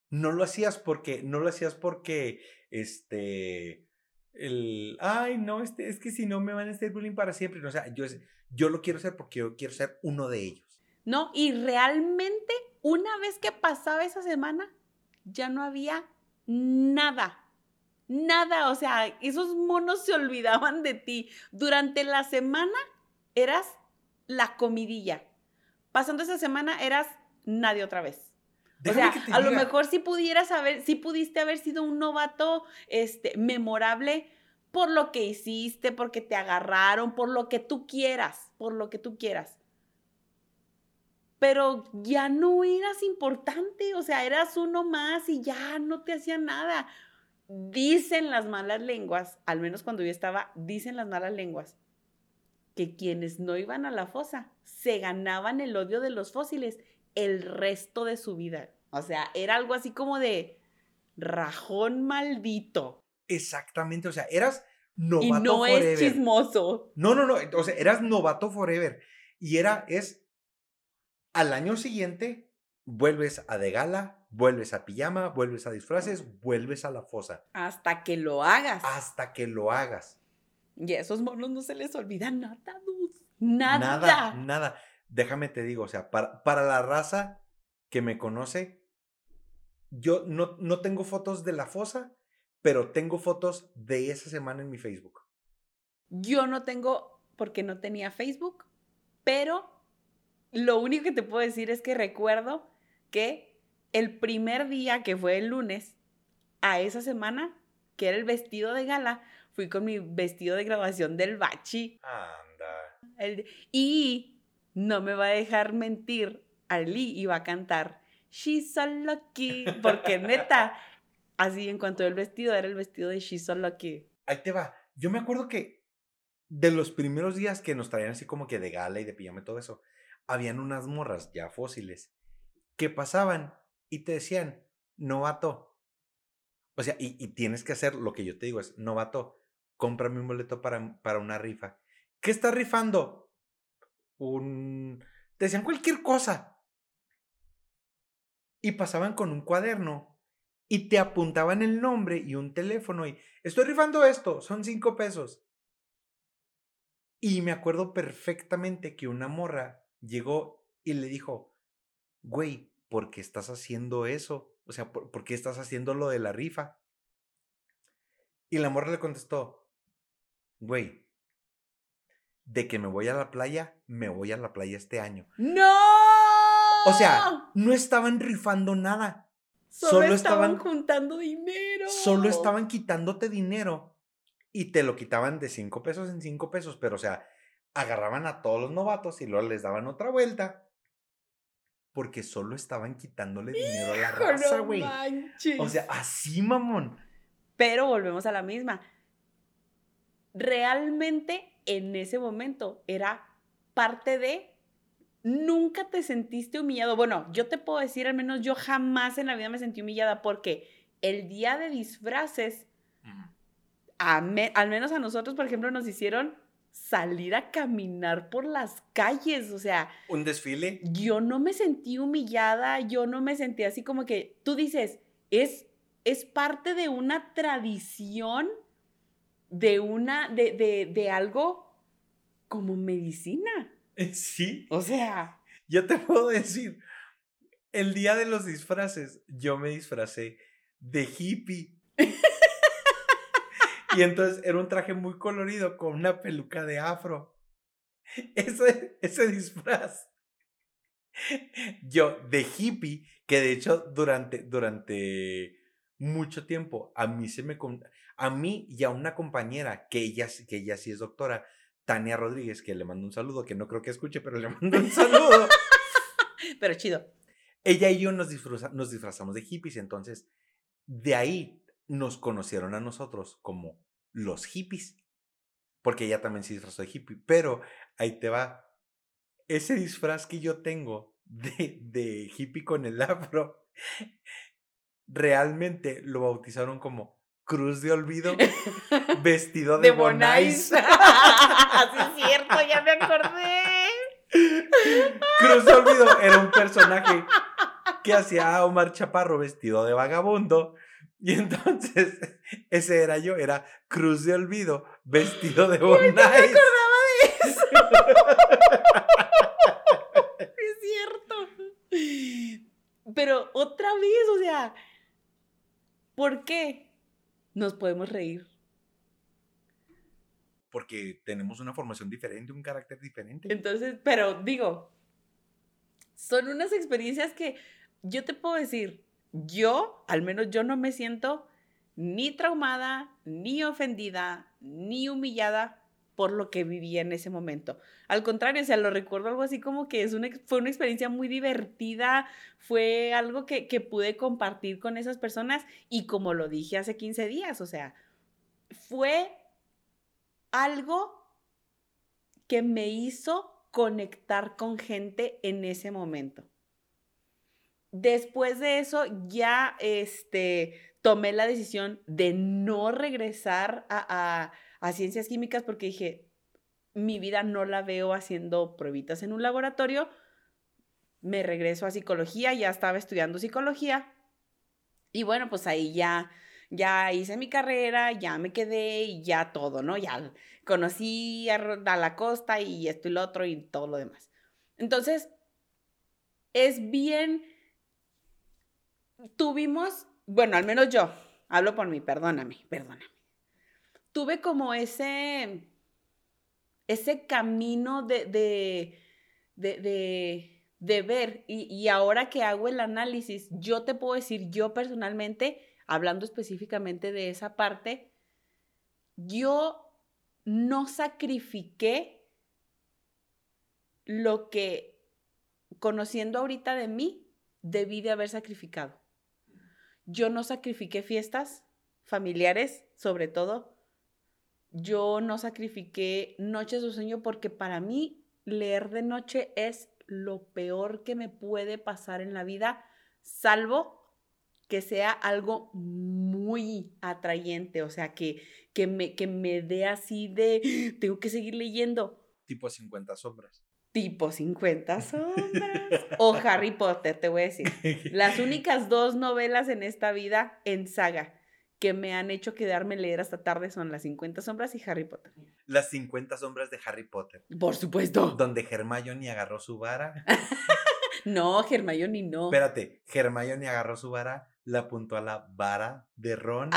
No lo hacías porque, no lo hacías porque, este, el, ay, no, este, es que si no me van a hacer bullying para siempre. No, o sea, yo, yo lo quiero hacer porque yo quiero ser uno de ellos. ¿no? Y realmente, una vez que pasaba esa semana, ya no había nada. Nada, o sea, esos monos se olvidaban de ti. Durante la semana eras la comidilla. Pasando esa semana eras nadie otra vez. O sea, a lo mejor sí pudieras haber, sí pudiste haber sido un novato este, memorable por lo que hiciste, porque te agarraron, por lo que tú quieras, por lo que tú quieras. Pero ya no eras importante, o sea, eras uno más y ya no te hacía nada. Dicen las malas lenguas, al menos cuando yo estaba, dicen las malas lenguas, que quienes no iban a la fosa se ganaban el odio de los fósiles el resto de su vida. O sea, era algo así como de rajón maldito. Exactamente, o sea, eras novato y no forever. es chismoso. No, no, no, o sea, eras novato forever. Y era, es, al año siguiente, vuelves a de gala, vuelves a pijama, vuelves a disfraces, vuelves a la fosa, Hasta que lo hagas. hasta que lo hagas. Y a esos monos no se les olvida nada, dude. Nada. Nada, nada. Déjame te digo, o sea, para, para la raza que me conoce, yo no, no tengo fotos de la fosa, pero tengo fotos de esa semana en mi Facebook. Yo no tengo, porque no tenía Facebook, pero lo único que te puedo decir es que recuerdo que el primer día, que fue el lunes, a esa semana, que era el vestido de gala, fui con mi vestido de graduación del bachi. Anda. El- y no me va a dejar mentir, Ali iba a cantar She's so lucky, porque neta, así en cuanto el vestido era el vestido de She's so lucky. Ahí te va. Yo me acuerdo que de los primeros días que nos traían así como que de gala y de pijama y todo eso, habían unas morras ya fósiles que pasaban y te decían, novato. O sea, y, tienes que hacer lo que yo te digo, es, novato, cómprame un boleto para, para una rifa. ¿Qué estás rifando? Un... Te decían cualquier cosa. Y pasaban con un cuaderno y te apuntaban el nombre y un teléfono y estoy rifando esto, son cinco pesos. Y me acuerdo perfectamente que una morra llegó y le dijo, güey, ¿por qué estás haciendo eso? O sea, ¿por, por qué estás haciendo lo de la rifa? Y la morra le contestó, güey, de que me voy a la playa, me voy a la playa este año. ¡No! O sea, no estaban rifando nada. solo, solo estaban, estaban- juntando dinero. Solo estaban quitándote dinero y te lo quitaban de cinco pesos en cinco pesos, pero o sea, agarraban a todos los novatos y luego les daban otra vuelta porque solo estaban quitándole dinero a la raza, no güey. manches. O sea, así, mamón. Pero volvemos a la misma. Realmente en ese momento era parte de... Nunca te sentiste humillado. Bueno, yo te puedo decir, al menos yo jamás en la vida me sentí humillada porque el día de disfraces, a me- al menos a nosotros, por ejemplo, nos hicieron salir a caminar por las calles. O sea, Un desfile. yo no me sentí humillada, yo no me sentí así como que tú dices, es, es parte de una tradición, de una, de, de, de algo como medicina. Sí. O sea, Yo te puedo decir, el día de los disfraces, yo me disfracé de hippie. y entonces era un traje muy colorido con una peluca de afro. Ese, ese disfraz. Yo de hippie, que de hecho durante, durante mucho tiempo a mí se me... A mí y a una compañera, que ella, que ella sí es doctora, Tania Rodríguez, que le mando un saludo, que no creo que escuche, pero le mando un saludo. pero chido. ella y yo nos, disfruza- nos disfrazamos de hippies, entonces de ahí nos conocieron a nosotros como los hippies, porque ella también se disfrazó de hippie, pero ahí te va, ese disfraz que yo tengo de, de hippie con el afro, realmente lo bautizaron como Cruz de Olvido vestido de, De Bonais. Así es cierto, ya me acordé. Cruz de Olvido era un personaje que hacía a Omar Chaparro vestido de vagabundo. Y entonces, ese era yo, era Cruz de Olvido vestido de Bonais. Es cierto. Pero otra vez, o sea, ¿por qué nos podemos reír? Porque tenemos una formación diferente, un carácter diferente. Entonces, pero digo, son unas experiencias que yo te puedo decir, yo, al menos yo no me siento ni traumada, ni ofendida, ni humillada por lo que viví en ese momento. Al contrario, o sea, lo recuerdo algo así como que es una, fue una experiencia muy divertida, fue algo que, que pude compartir con esas personas y como lo dije hace 15 días, o sea, fue algo que me hizo conectar con gente en ese momento. Después de eso ya este, tomé la decisión de no regresar a, a- ciencias químicas porque dije, mi vida no la veo haciendo pruebitas en un laboratorio. Me regreso a psicología, ya estaba estudiando psicología. Y bueno, pues ahí ya, ya hice mi carrera, ya me quedé y ya todo, ¿no? Ya conocí a, a la costa y esto y lo otro y todo lo demás. Entonces, es bien, tuvimos, bueno, al menos yo, hablo por mí, perdóname, perdóname. Tuve como ese, ese camino de, de, de, de, ver y, y ahora que hago el análisis, yo te puedo decir, yo personalmente, hablando específicamente de esa parte, yo no sacrifiqué lo que, conociendo ahorita de mí, debí de haber sacrificado. Yo no sacrifiqué fiestas familiares, sobre todo. Yo no sacrifiqué noches de sueño porque para mí leer de noche es lo peor que me puede pasar en la vida, salvo que sea algo muy atrayente, o sea, que, que, me, que me dé así de, tengo que seguir leyendo. Tipo 50 sombras. Tipo 50 sombras. o Harry Potter, te voy a decir. Las únicas dos novelas en esta vida en saga que me han hecho quedarme leer hasta tarde son Las 50 sombras y Harry Potter. Las 50 sombras de Harry Potter. Por supuesto. Donde Hermione agarró su vara. no, Hermione no. Espérate, Hermione agarró su vara, la apuntó a la vara de Ron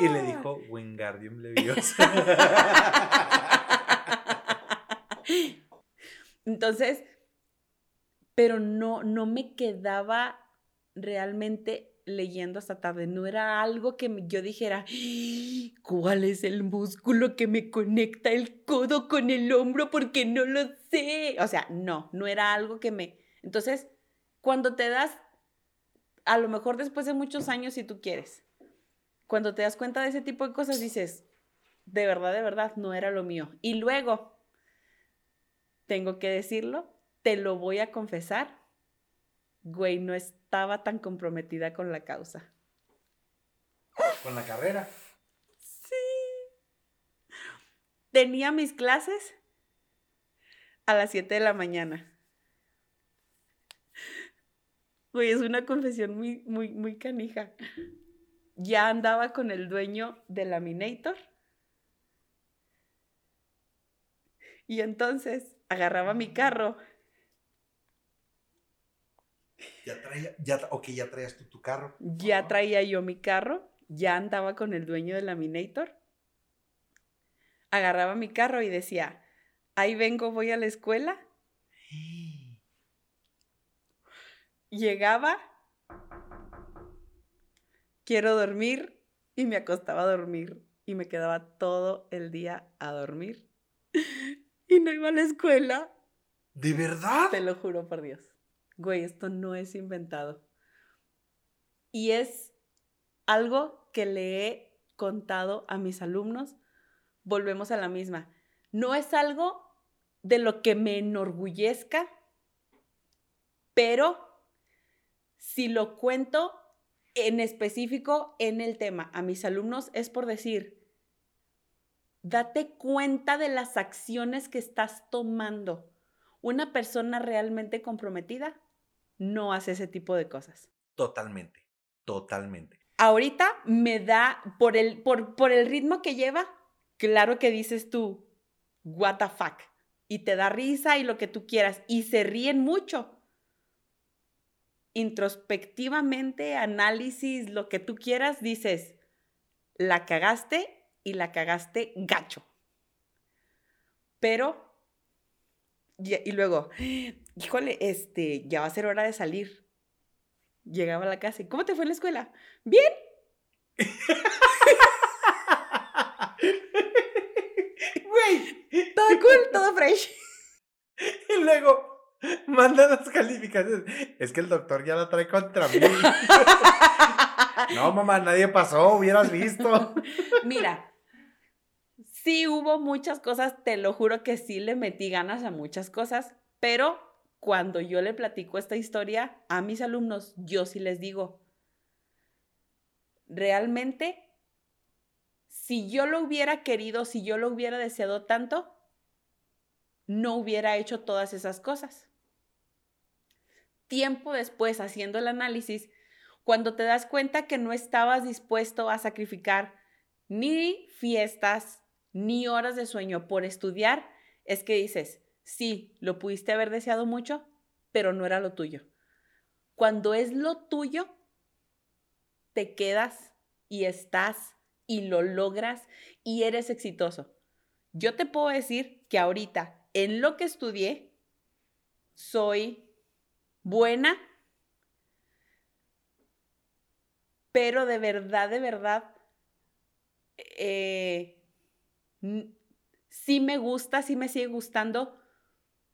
y le ah. dijo Wingardium Leviosa. Entonces, pero no, no me quedaba realmente leyendo hasta tarde. No era algo que yo dijera, ¿cuál es el músculo que me conecta el codo con el hombro? Porque no lo sé. O sea, no, no era algo que me... Entonces, cuando te das, a lo mejor después de muchos años, si tú quieres, cuando te das cuenta de ese tipo de cosas, dices, de verdad, de verdad, no era lo mío. Y luego, tengo que decirlo, te lo voy a confesar, güey, no estaba tan comprometida con la causa. ¿Con la carrera? Sí. Tenía mis clases a las 7 de la mañana. Güey, es una confesión muy, muy, muy canija. Ya andaba con el dueño del Laminator. Y entonces agarraba mi carro ya traía, ya, ok, ya traías tú tu carro. Ya traía yo mi carro, ya andaba con el dueño del Laminator. Agarraba mi carro y decía, ahí vengo, voy a la escuela. Llegaba, quiero dormir y me acostaba a dormir y me quedaba todo el día a dormir y no iba a la escuela. ¿De verdad? Te lo juro por Dios güey, esto no es inventado. Y es algo que le he contado a mis alumnos. Volvemos a la misma. No es algo de lo que me enorgullezca, pero si lo cuento en específico en el tema a mis alumnos es por decir, date cuenta de las acciones que estás tomando. Una persona realmente comprometida no hace ese tipo de cosas. Totalmente, totalmente. Ahorita me da, por el, por, por el ritmo que lleva, claro que dices tú, what the fuck, y te da risa y lo que tú quieras, y se ríen mucho. Introspectivamente, análisis, lo que tú quieras, dices, la cagaste y la cagaste gacho. Pero, y, y luego, híjole, este, ya va a ser hora de salir. Llegaba a la casa y, ¿cómo te fue en la escuela? Bien. Güey, todo cool, todo fresh. Y luego manda las calificaciones. Es que el doctor ya la trae contra mí. no, mamá, nadie pasó, hubieras visto. Mira, sí hubo muchas cosas, te lo juro que sí le metí ganas a muchas cosas, pero cuando yo le platico esta historia a mis alumnos, yo sí les digo, realmente, si yo lo hubiera querido, si yo lo hubiera deseado tanto, no hubiera hecho todas esas cosas. Tiempo después, haciendo el análisis, cuando te das cuenta que no estabas dispuesto a sacrificar ni fiestas, ni horas de sueño por estudiar, es que dices, Sí, lo pudiste haber deseado mucho, pero no era lo tuyo. Cuando es lo tuyo, te quedas y estás y lo logras y eres exitoso. Yo te puedo decir que ahorita, en lo que estudié, soy buena, pero de verdad, de verdad, eh, sí me gusta, sí me sigue gustando.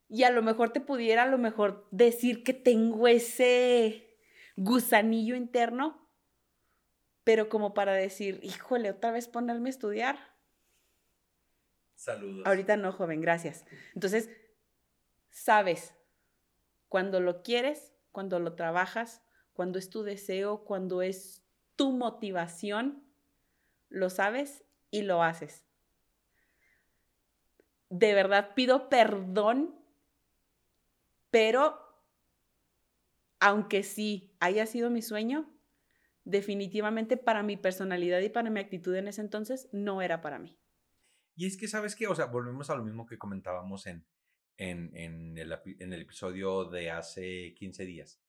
Y a lo mejor te pudiera a lo mejor decir que tengo ese gusanillo interno, pero como para decir, híjole, otra vez ponerme a estudiar. Saludos. Ahorita no, joven, gracias. Entonces, sabes cuando lo quieres, cuando lo trabajas, cuando es tu deseo, cuando es tu motivación, lo sabes y lo haces. De verdad pido perdón, pero aunque sí haya sido mi sueño, definitivamente para mi personalidad y para mi actitud en ese entonces no era para mí. Y es que, ¿sabes qué? O sea, volvemos a lo mismo que comentábamos en, en, el, en el episodio de hace 15 días.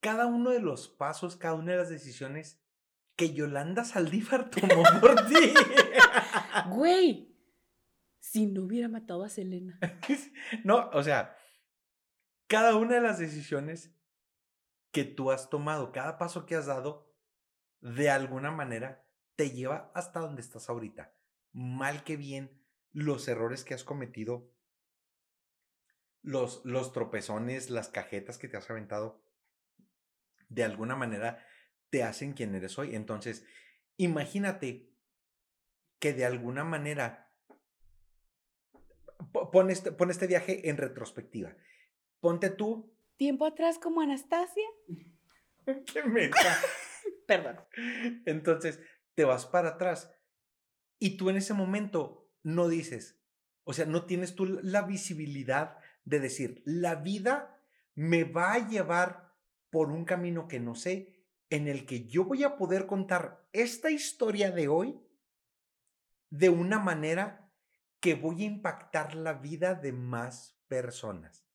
Cada uno de los pasos, cada una de las decisiones que Yolanda Saldívar tomó por ti. Güey, si no hubiera matado a Selena. no, o sea, cada una de las decisiones que tú has tomado, cada paso que has dado, de alguna manera te lleva hasta donde estás ahorita. Mal que bien, los errores que has cometido, los, los tropezones, las cajetas que te has aventado, de alguna manera te hacen quien eres hoy. Entonces, imagínate que de alguna manera pon este, pon este viaje en retrospectiva. Ponte tú. Tiempo atrás como Anastasia. ¡Qué meta! Perdón. Entonces, te vas para atrás y tú en ese momento no dices, o sea, no tienes tú la visibilidad de decir, la vida me va a llevar por un camino que no sé, en el que yo voy a poder contar esta historia de hoy de una manera que voy a impactar la vida de más personas.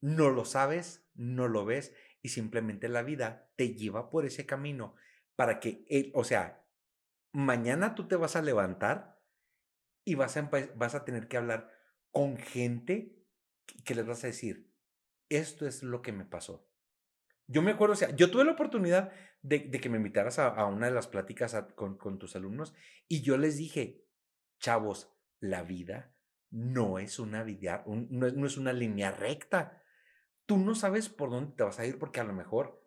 No lo sabes, no lo ves y simplemente la vida te lleva por ese camino para que, o sea, mañana tú te vas a levantar y vas a, vas a tener que hablar con gente que les vas a decir, esto es lo que me pasó. Yo me acuerdo, o sea, yo tuve la oportunidad de, que me invitaras a, una de las pláticas con, tus alumnos y yo les dije, chavos, la vida no es una vida, no, es, una línea recta. Tú no sabes por dónde te vas a ir porque a lo mejor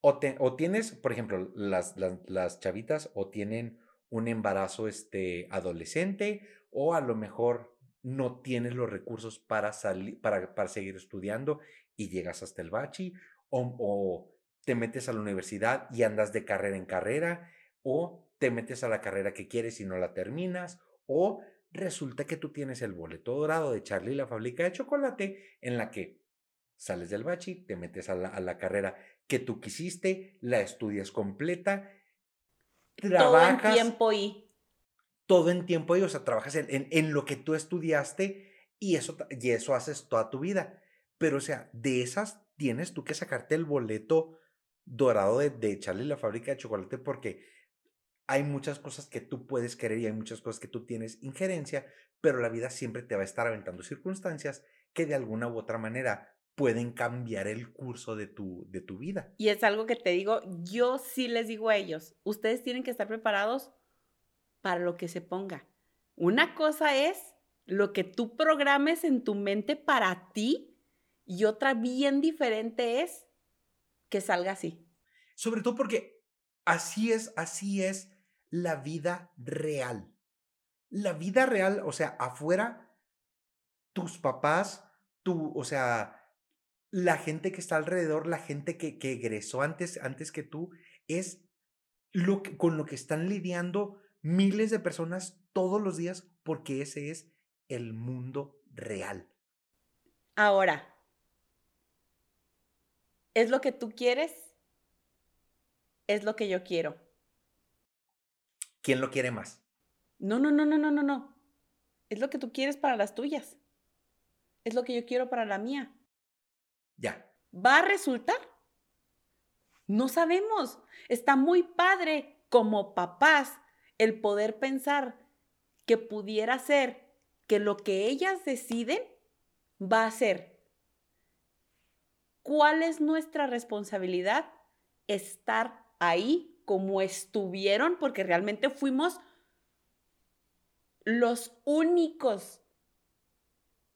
o, o tienes, por ejemplo, las, las, chavitas o tienen un embarazo este, adolescente o a lo mejor no tienes los recursos para, salir, para, para seguir estudiando y llegas hasta el bachi, o, te metes a la universidad y andas de carrera en carrera, o te metes a la carrera que quieres y no la terminas, o resulta que tú tienes el boleto dorado de Charlie y la fábrica de chocolate en la que sales del bachi, te metes a la, a la carrera que tú quisiste, la estudias completa, trabajas. Todo en tiempo y todo en tiempo y, o sea, trabajas en, en, lo que tú estudiaste y eso, y eso haces toda tu vida. Pero, o sea, de esas tienes tú que sacarte el boleto dorado de, de echarle la fábrica de chocolate porque hay muchas cosas que tú puedes querer y hay muchas cosas que tú tienes injerencia, pero la vida siempre te va a estar aventando circunstancias que de alguna u otra manera pueden cambiar el curso de tu, de tu vida. Y es algo que te digo, yo sí les digo a ellos, ustedes tienen que estar preparados para lo que se ponga. Una cosa es lo que tú programes en tu mente para ti y otra bien diferente es que salga así. Sobre todo porque así es, así es la vida real. La vida real, o sea, afuera, tus papás, tú, o sea, la gente que está alrededor, la gente que, que egresó antes, antes que tú, es lo que, con lo que están lidiando miles de personas todos los días porque ese es el mundo real. Ahora, ¿es lo que tú quieres? Es lo que yo quiero. ¿Quién lo quiere más? No, no, no, no, no, no, no. Es lo que tú quieres para las tuyas. Es lo que yo quiero para la mía. Ya. ¿Va a resultar? No sabemos. Está muy padre como papás el poder pensar que pudiera ser que lo que ellas deciden va a ser. ¿Cuál es nuestra responsabilidad? Estar ahí como estuvieron, porque realmente fuimos los únicos,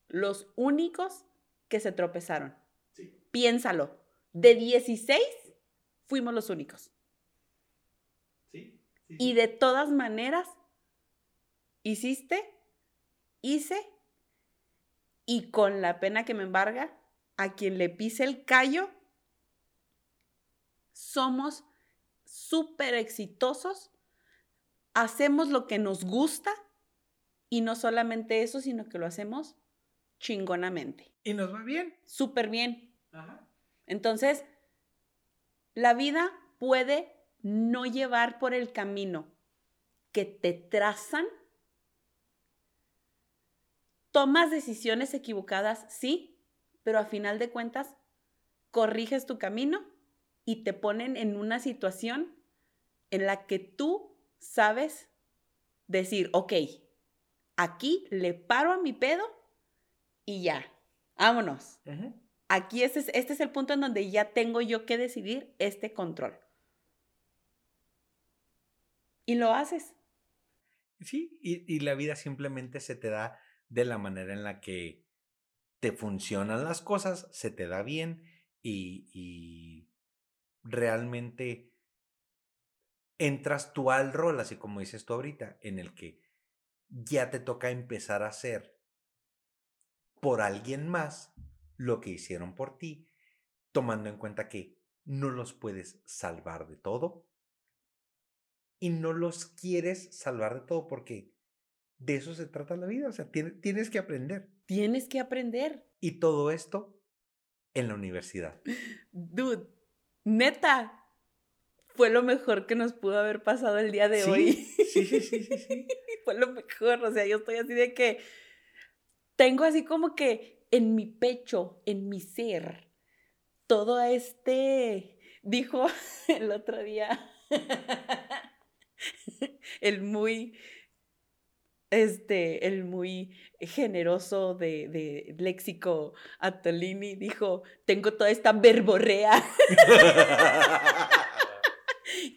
los únicos que se tropezaron. Piénsalo. De 16 fuimos los únicos. Y de todas maneras, hiciste, hice, y con la pena que me embarga, a quien le pise el callo, somos súper exitosos, hacemos lo que nos gusta y no solamente eso, sino que lo hacemos chingonamente. Y nos va bien. Súper bien. Entonces, la vida puede no llevar por el camino que te trazan. Tomas decisiones equivocadas, sí, pero a final de cuentas, corriges tu camino y te ponen en una situación en la que tú sabes decir, ok, aquí le paro a mi pedo y ya, vámonos. Aquí este es, este es el punto en donde ya tengo yo que decidir este control. Y lo haces. Sí, y, la vida simplemente se te da de la manera en la que te funcionan las cosas, se te da bien y realmente entras tú al rol, así como dices tú ahorita, en el que ya te toca empezar a hacer por alguien más lo que hicieron por ti, tomando en cuenta que no los puedes salvar de todo y no los quieres salvar de todo porque de eso se trata la vida, o sea, tienes, tienes que aprender. Tienes que aprender. Y todo esto en la universidad. Dude, neta, fue lo mejor que nos pudo haber pasado el día de hoy. Sí, sí, sí, sí, sí. fue lo mejor, o sea, yo estoy así de que tengo así como que en mi pecho, en mi ser, todo este, dijo el otro día, el muy, este, el muy generoso de, de léxico Atolini dijo, tengo toda esta verborrea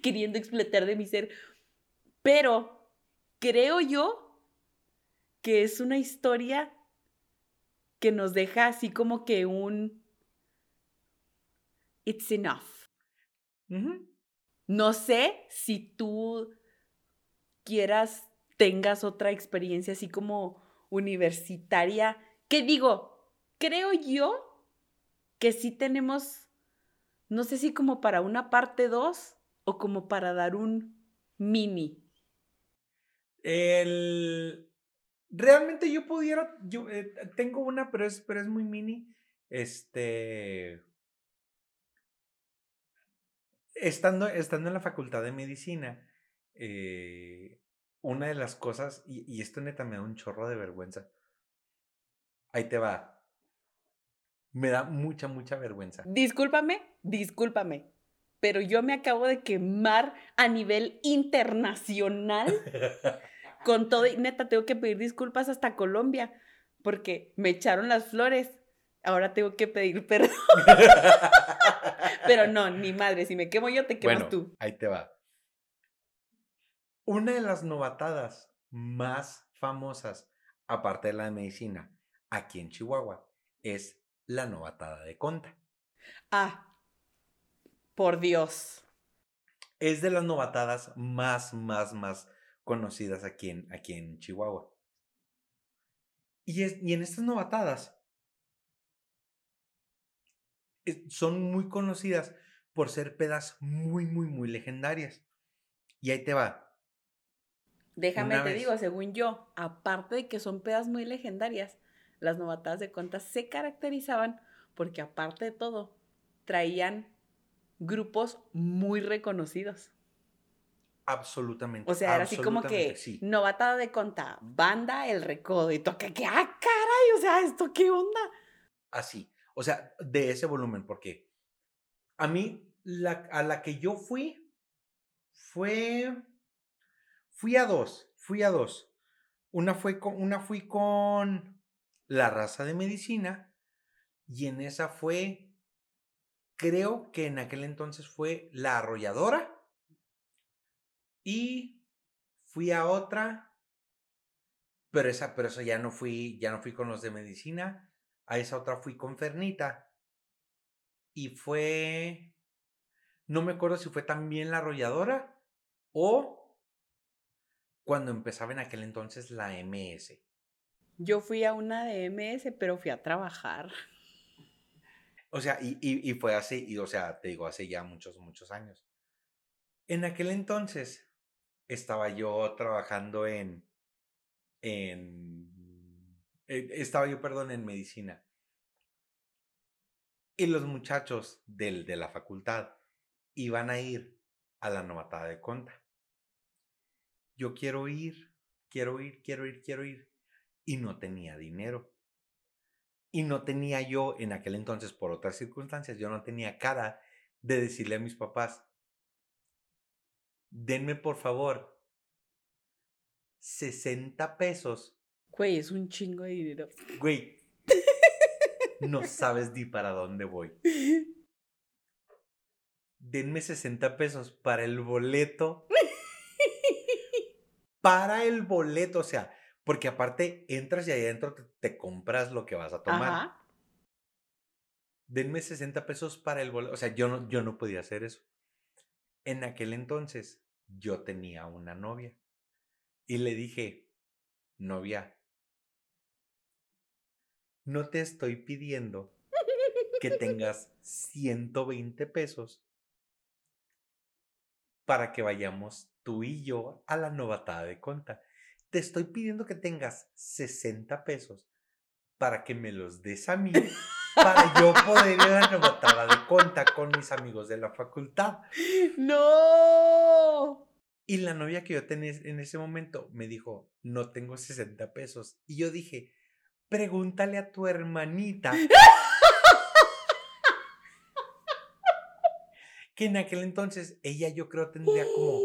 queriendo explotar de mi ser. Pero creo yo que es una historia que nos deja así como que un it's enough. No sé si tú quieras, tengas otra experiencia así como universitaria. ¿Qué digo? Creo yo que sí tenemos, no sé si como para una parte 2 o como para dar un mini? El... Realmente yo pudiera, yo eh, tengo una, pero es, pero es muy mini. Este... Estando, estando en la facultad de medicina, eh, una de las cosas, y, y esto neta me da un chorro de vergüenza. Ahí te va. Me da mucha, mucha vergüenza. Discúlpame, discúlpame pero yo me acabo de quemar a nivel internacional con todo. Y neta, tengo que pedir disculpas hasta Colombia, porque me echaron las flores. Ahora tengo que pedir perdón. pero no, ni madre, si me quemo yo, te quemas tú. Ahí te va. Una de las novatadas más famosas, aparte de la de medicina, aquí en Chihuahua, es la novatada de Conta. Ah, por Dios. Es de las novatadas más, más, más conocidas aquí en, aquí en Chihuahua. Y, es, y en estas novatadas son muy conocidas por ser pedas muy, muy, muy legendarias. Y ahí te va. Déjame te digo, según yo, aparte de que son pedas muy legendarias, las novatadas de contas se caracterizaban porque aparte de todo, traían grupos muy reconocidos. Absolutamente. O sea, era así como que novatada de conta, banda El Recodo y toque que, ah, caray, o sea, ¿esto qué onda? Así, o sea, de ese volumen, porque a mí, la, a la que yo fui, fue, fui a dos, fui a dos. Una, fue con, una fui con la raza de medicina y en esa fue creo que en aquel entonces fue La Arrolladora. Y fui a otra Pero esa, pero eso ya no fui, ya no fui con los de medicina. A esa otra fui con Fernita. Y fue. No me acuerdo si fue también la arrolladora o cuando empezaba en aquel entonces la MS. Yo fui a una de MS, pero fui a trabajar. O sea, y, y, fue así, y, o sea, te digo, hace ya muchos, muchos años. En aquel entonces estaba yo trabajando en, en, eh, estaba yo, perdón, en medicina. Y los muchachos del, de la facultad iban a ir a la novatada de conta. Yo quiero ir, quiero ir, quiero ir, quiero ir. Y no tenía dinero. Y no tenía yo, en aquel entonces, por otras circunstancias, yo no tenía cara de decirle a mis papás, denme por favor 60 pesos. Güey, es un chingo de dinero. Güey, no sabes ni para dónde voy. Denme 60 pesos para el boleto. Para el boleto, o sea, porque aparte entras y ahí adentro te, te compras lo que vas a tomar. Ajá. Denme 60 pesos para el boleto. O sea, yo no, yo no podía hacer eso. En aquel entonces yo tenía una novia y le dije, novia, no te estoy pidiendo que tengas 120 pesos para que vayamos tú y yo a la novatada de conta. Te estoy pidiendo que tengas 60 pesos para que me los des a mí para yo poder ir a la novatada de conta con mis amigos de la facultad. ¡No! Y la novia que yo tenía en ese momento me dijo, no tengo 60 pesos. Y yo dije, pregúntale a tu hermanita. que en aquel entonces ella yo creo tendría como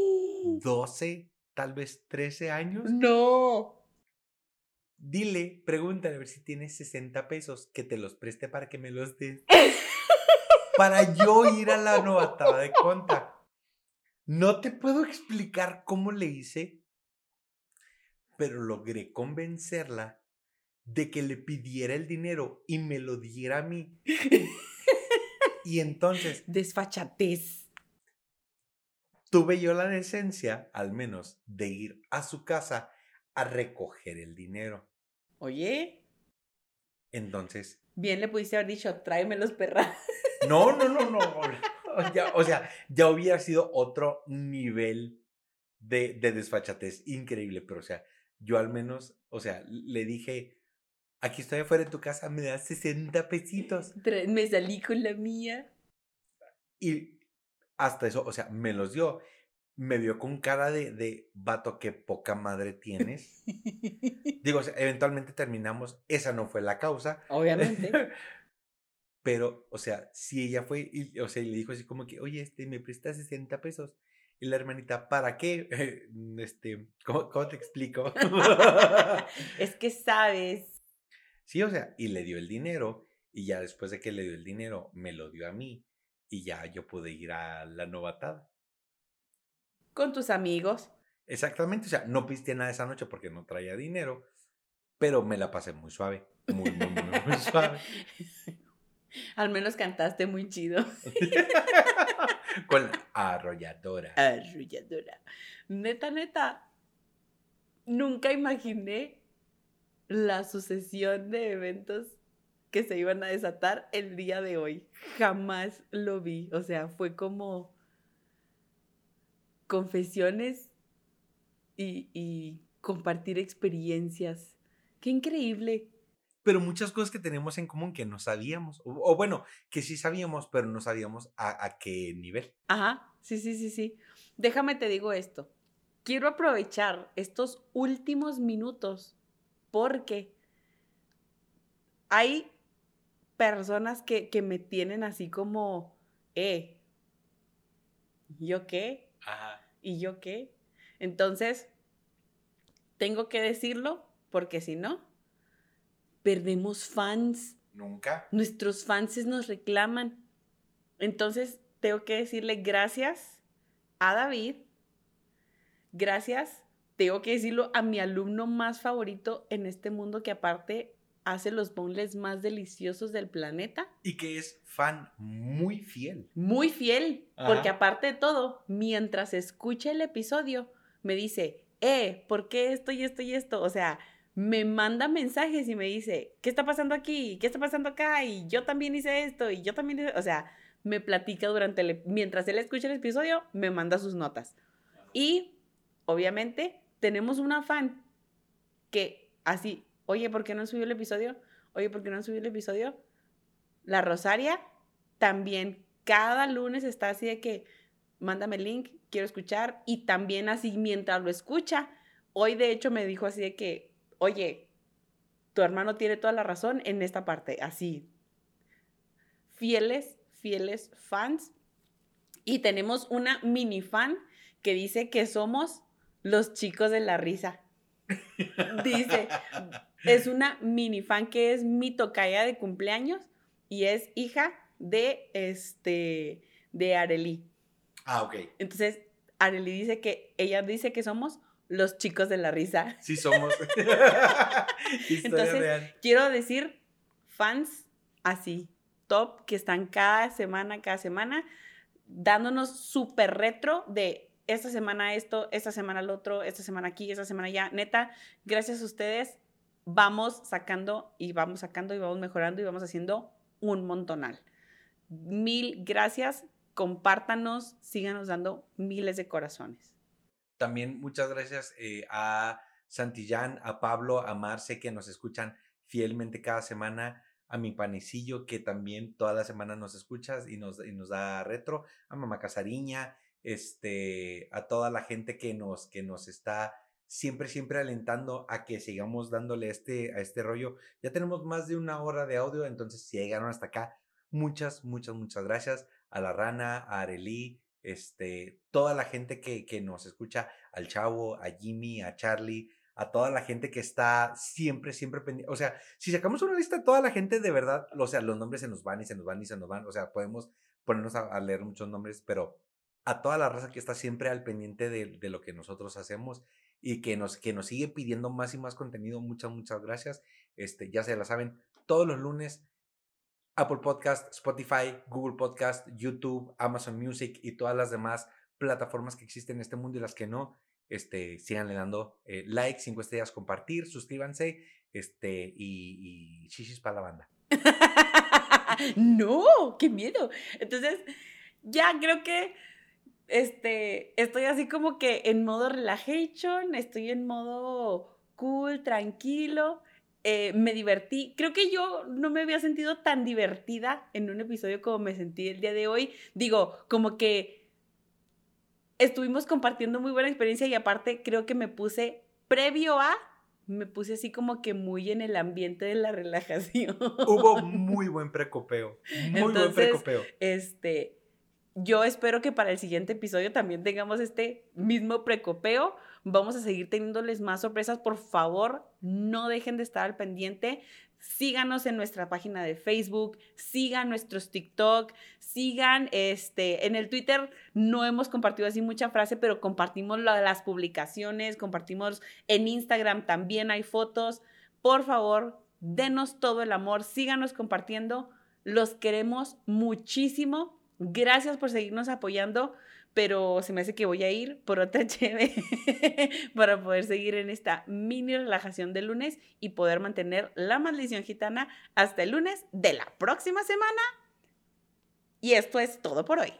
12, tal vez 13 años. ¡No! Dile, pregúntale a ver si tienes 60 pesos, que te los preste para que me los des. para yo ir a la novatada de conta. No te puedo explicar cómo le hice, pero logré convencerla de que le pidiera el dinero y me lo diera a mí. y entonces Desfachatez. Tuve yo la decencia, al menos, de ir a su casa a recoger el dinero. Oye, Entonces, bien le pudiste haber dicho, tráeme los perras. no, no, no, no. ya, o sea, ya hubiera sido otro nivel de, de desfachatez increíble, pero o sea, yo al menos, o sea, le dije, aquí estoy afuera de tu casa, me das 60 pesitos. Me salí con la mía. Y hasta eso, o sea, me los dio. Me vio con cara de, de vato que poca madre tienes. Digo, o sea, eventualmente terminamos, esa no fue la causa. Obviamente. Pero, o sea, si ella fue, y, o sea, y le dijo así como que, oye, este, me prestas 60 pesos. Y la hermanita, ¿para qué? Este, ¿cómo, cómo te explico? es que sabes. sí, o sea, y le dio el dinero. Y ya después de que le dio el dinero, me lo dio a mí. Y ya yo pude ir a la novatada. Con tus amigos. Exactamente, o sea, no piste nada esa noche porque no traía dinero, pero me la pasé muy suave, muy, muy, muy, muy suave. Al menos cantaste muy chido. Con la arrolladora. Arrulladora. Neta, neta. Nunca imaginé la sucesión de eventos que se iban a desatar el día de hoy. Jamás lo vi. O sea, fue como confesiones y, y compartir experiencias. Qué increíble. Pero muchas cosas que tenemos en común que no sabíamos, o, o bueno, que sí sabíamos, pero no sabíamos a, a qué nivel. Ajá, sí, sí, sí, sí. Déjame te digo esto. Quiero aprovechar estos últimos minutos porque hay personas que, que me tienen así como, eh, ¿yo qué? Ajá. ¿Y yo qué? Entonces, tengo que decirlo porque si no, perdemos fans. Nunca. Nuestros fans nos reclaman. Entonces, tengo que decirle gracias a David, gracias tengo que decirlo, a mi alumno más favorito en este mundo que aparte hace los boneless más deliciosos del planeta. Y que es fan muy fiel. Muy fiel, porque aparte de todo, mientras escucha el episodio, me dice, eh, ¿por qué esto y esto y esto? O sea, me manda mensajes y me dice, ¿qué está pasando aquí? ¿Qué está pasando acá? Y yo también hice esto y yo también hice... O sea, me platica durante el... Mientras él escucha el episodio, me manda sus notas. Y, obviamente, tenemos una fan que así, oye, ¿por qué no subió el episodio? Oye, ¿por qué no subió el episodio? La Rosaria también cada lunes está así de que, mándame el link, quiero escuchar. Y también así mientras lo escucha, hoy de hecho me dijo así de que, oye, tu hermano tiene toda la razón en esta parte, así. Fieles, fieles fans. Y tenemos una mini fan que dice que somos los chicos de la risa. Dice, es una mini fan que es mi tocaya de cumpleaños y es hija de este de Arely. Ah, ok. Entonces, Arely dice que ella dice que somos los chicos de la risa. Sí somos. Entonces, quiero decir fans así, top, que están cada semana, cada semana, dándonos súper retro de esta semana esto, esta semana lo otro, esta semana aquí, esta semana ya. Neta, gracias a ustedes vamos sacando y vamos sacando y vamos mejorando y vamos haciendo un montonal. Mil gracias compártanos, síganos dando miles de corazones. También muchas gracias eh, a Santillán, a Pablo, a Marce que nos escuchan fielmente cada semana, a mi panecillo que también toda la semana nos escuchas y nos, y nos da retro, a Mamá Casariña, este, a toda la gente que nos, que nos está siempre, siempre alentando a que sigamos dándole este, a este rollo. Ya tenemos más de una hora de audio, entonces si llegaron hasta acá, muchas, muchas, muchas gracias a la rana, a Arely, este, toda la gente que, que nos escucha, al chavo, a Jimmy, a Charlie, a toda la gente que está siempre, siempre pendiente. O sea, si sacamos una lista toda la gente, de verdad, o sea, los nombres se nos van y se nos van y se nos van. O sea, podemos ponernos a, leer muchos nombres, pero a toda la raza que está siempre al pendiente de, de, lo que nosotros hacemos y que nos, que nos sigue pidiendo más y más contenido, muchas, muchas gracias. Este, ya se la saben, todos los lunes Apple Podcast, Spotify, Google Podcast, YouTube, Amazon Music y todas las demás plataformas que existen en este mundo y las que no, este, síganle dando eh, like, cinco estrellas, compartir, suscríbanse, este, y, y para la banda. no, qué miedo. Entonces, ya creo que este, estoy así como que en modo relaxation, estoy en modo cool, tranquilo. Eh, me divertí. Creo que yo no me había sentido tan divertida en un episodio como me sentí el día de hoy. Digo, como que estuvimos compartiendo muy buena experiencia y aparte creo que me puse previo a me puse así como que muy en el ambiente de la relajación. Hubo muy buen precopeo. Muy buen precopeo. Este, yo espero que para el siguiente episodio también tengamos este mismo precopeo. Vamos a seguir teniéndoles más sorpresas. Por favor, no dejen de estar al pendiente. Síganos en nuestra página de Facebook, sigan nuestros TikTok, sigan este en el Twitter no hemos compartido así mucha frase, pero compartimos las publicaciones, compartimos en Instagram también hay fotos. Por favor, denos todo el amor, síganos compartiendo. Los queremos muchísimo. Gracias por seguirnos apoyando pero se me hace que voy a ir por otra cheve para poder seguir en esta mini relajación de lunes y poder mantener la maldición gitana hasta el lunes de la próxima semana. Y esto es todo por hoy.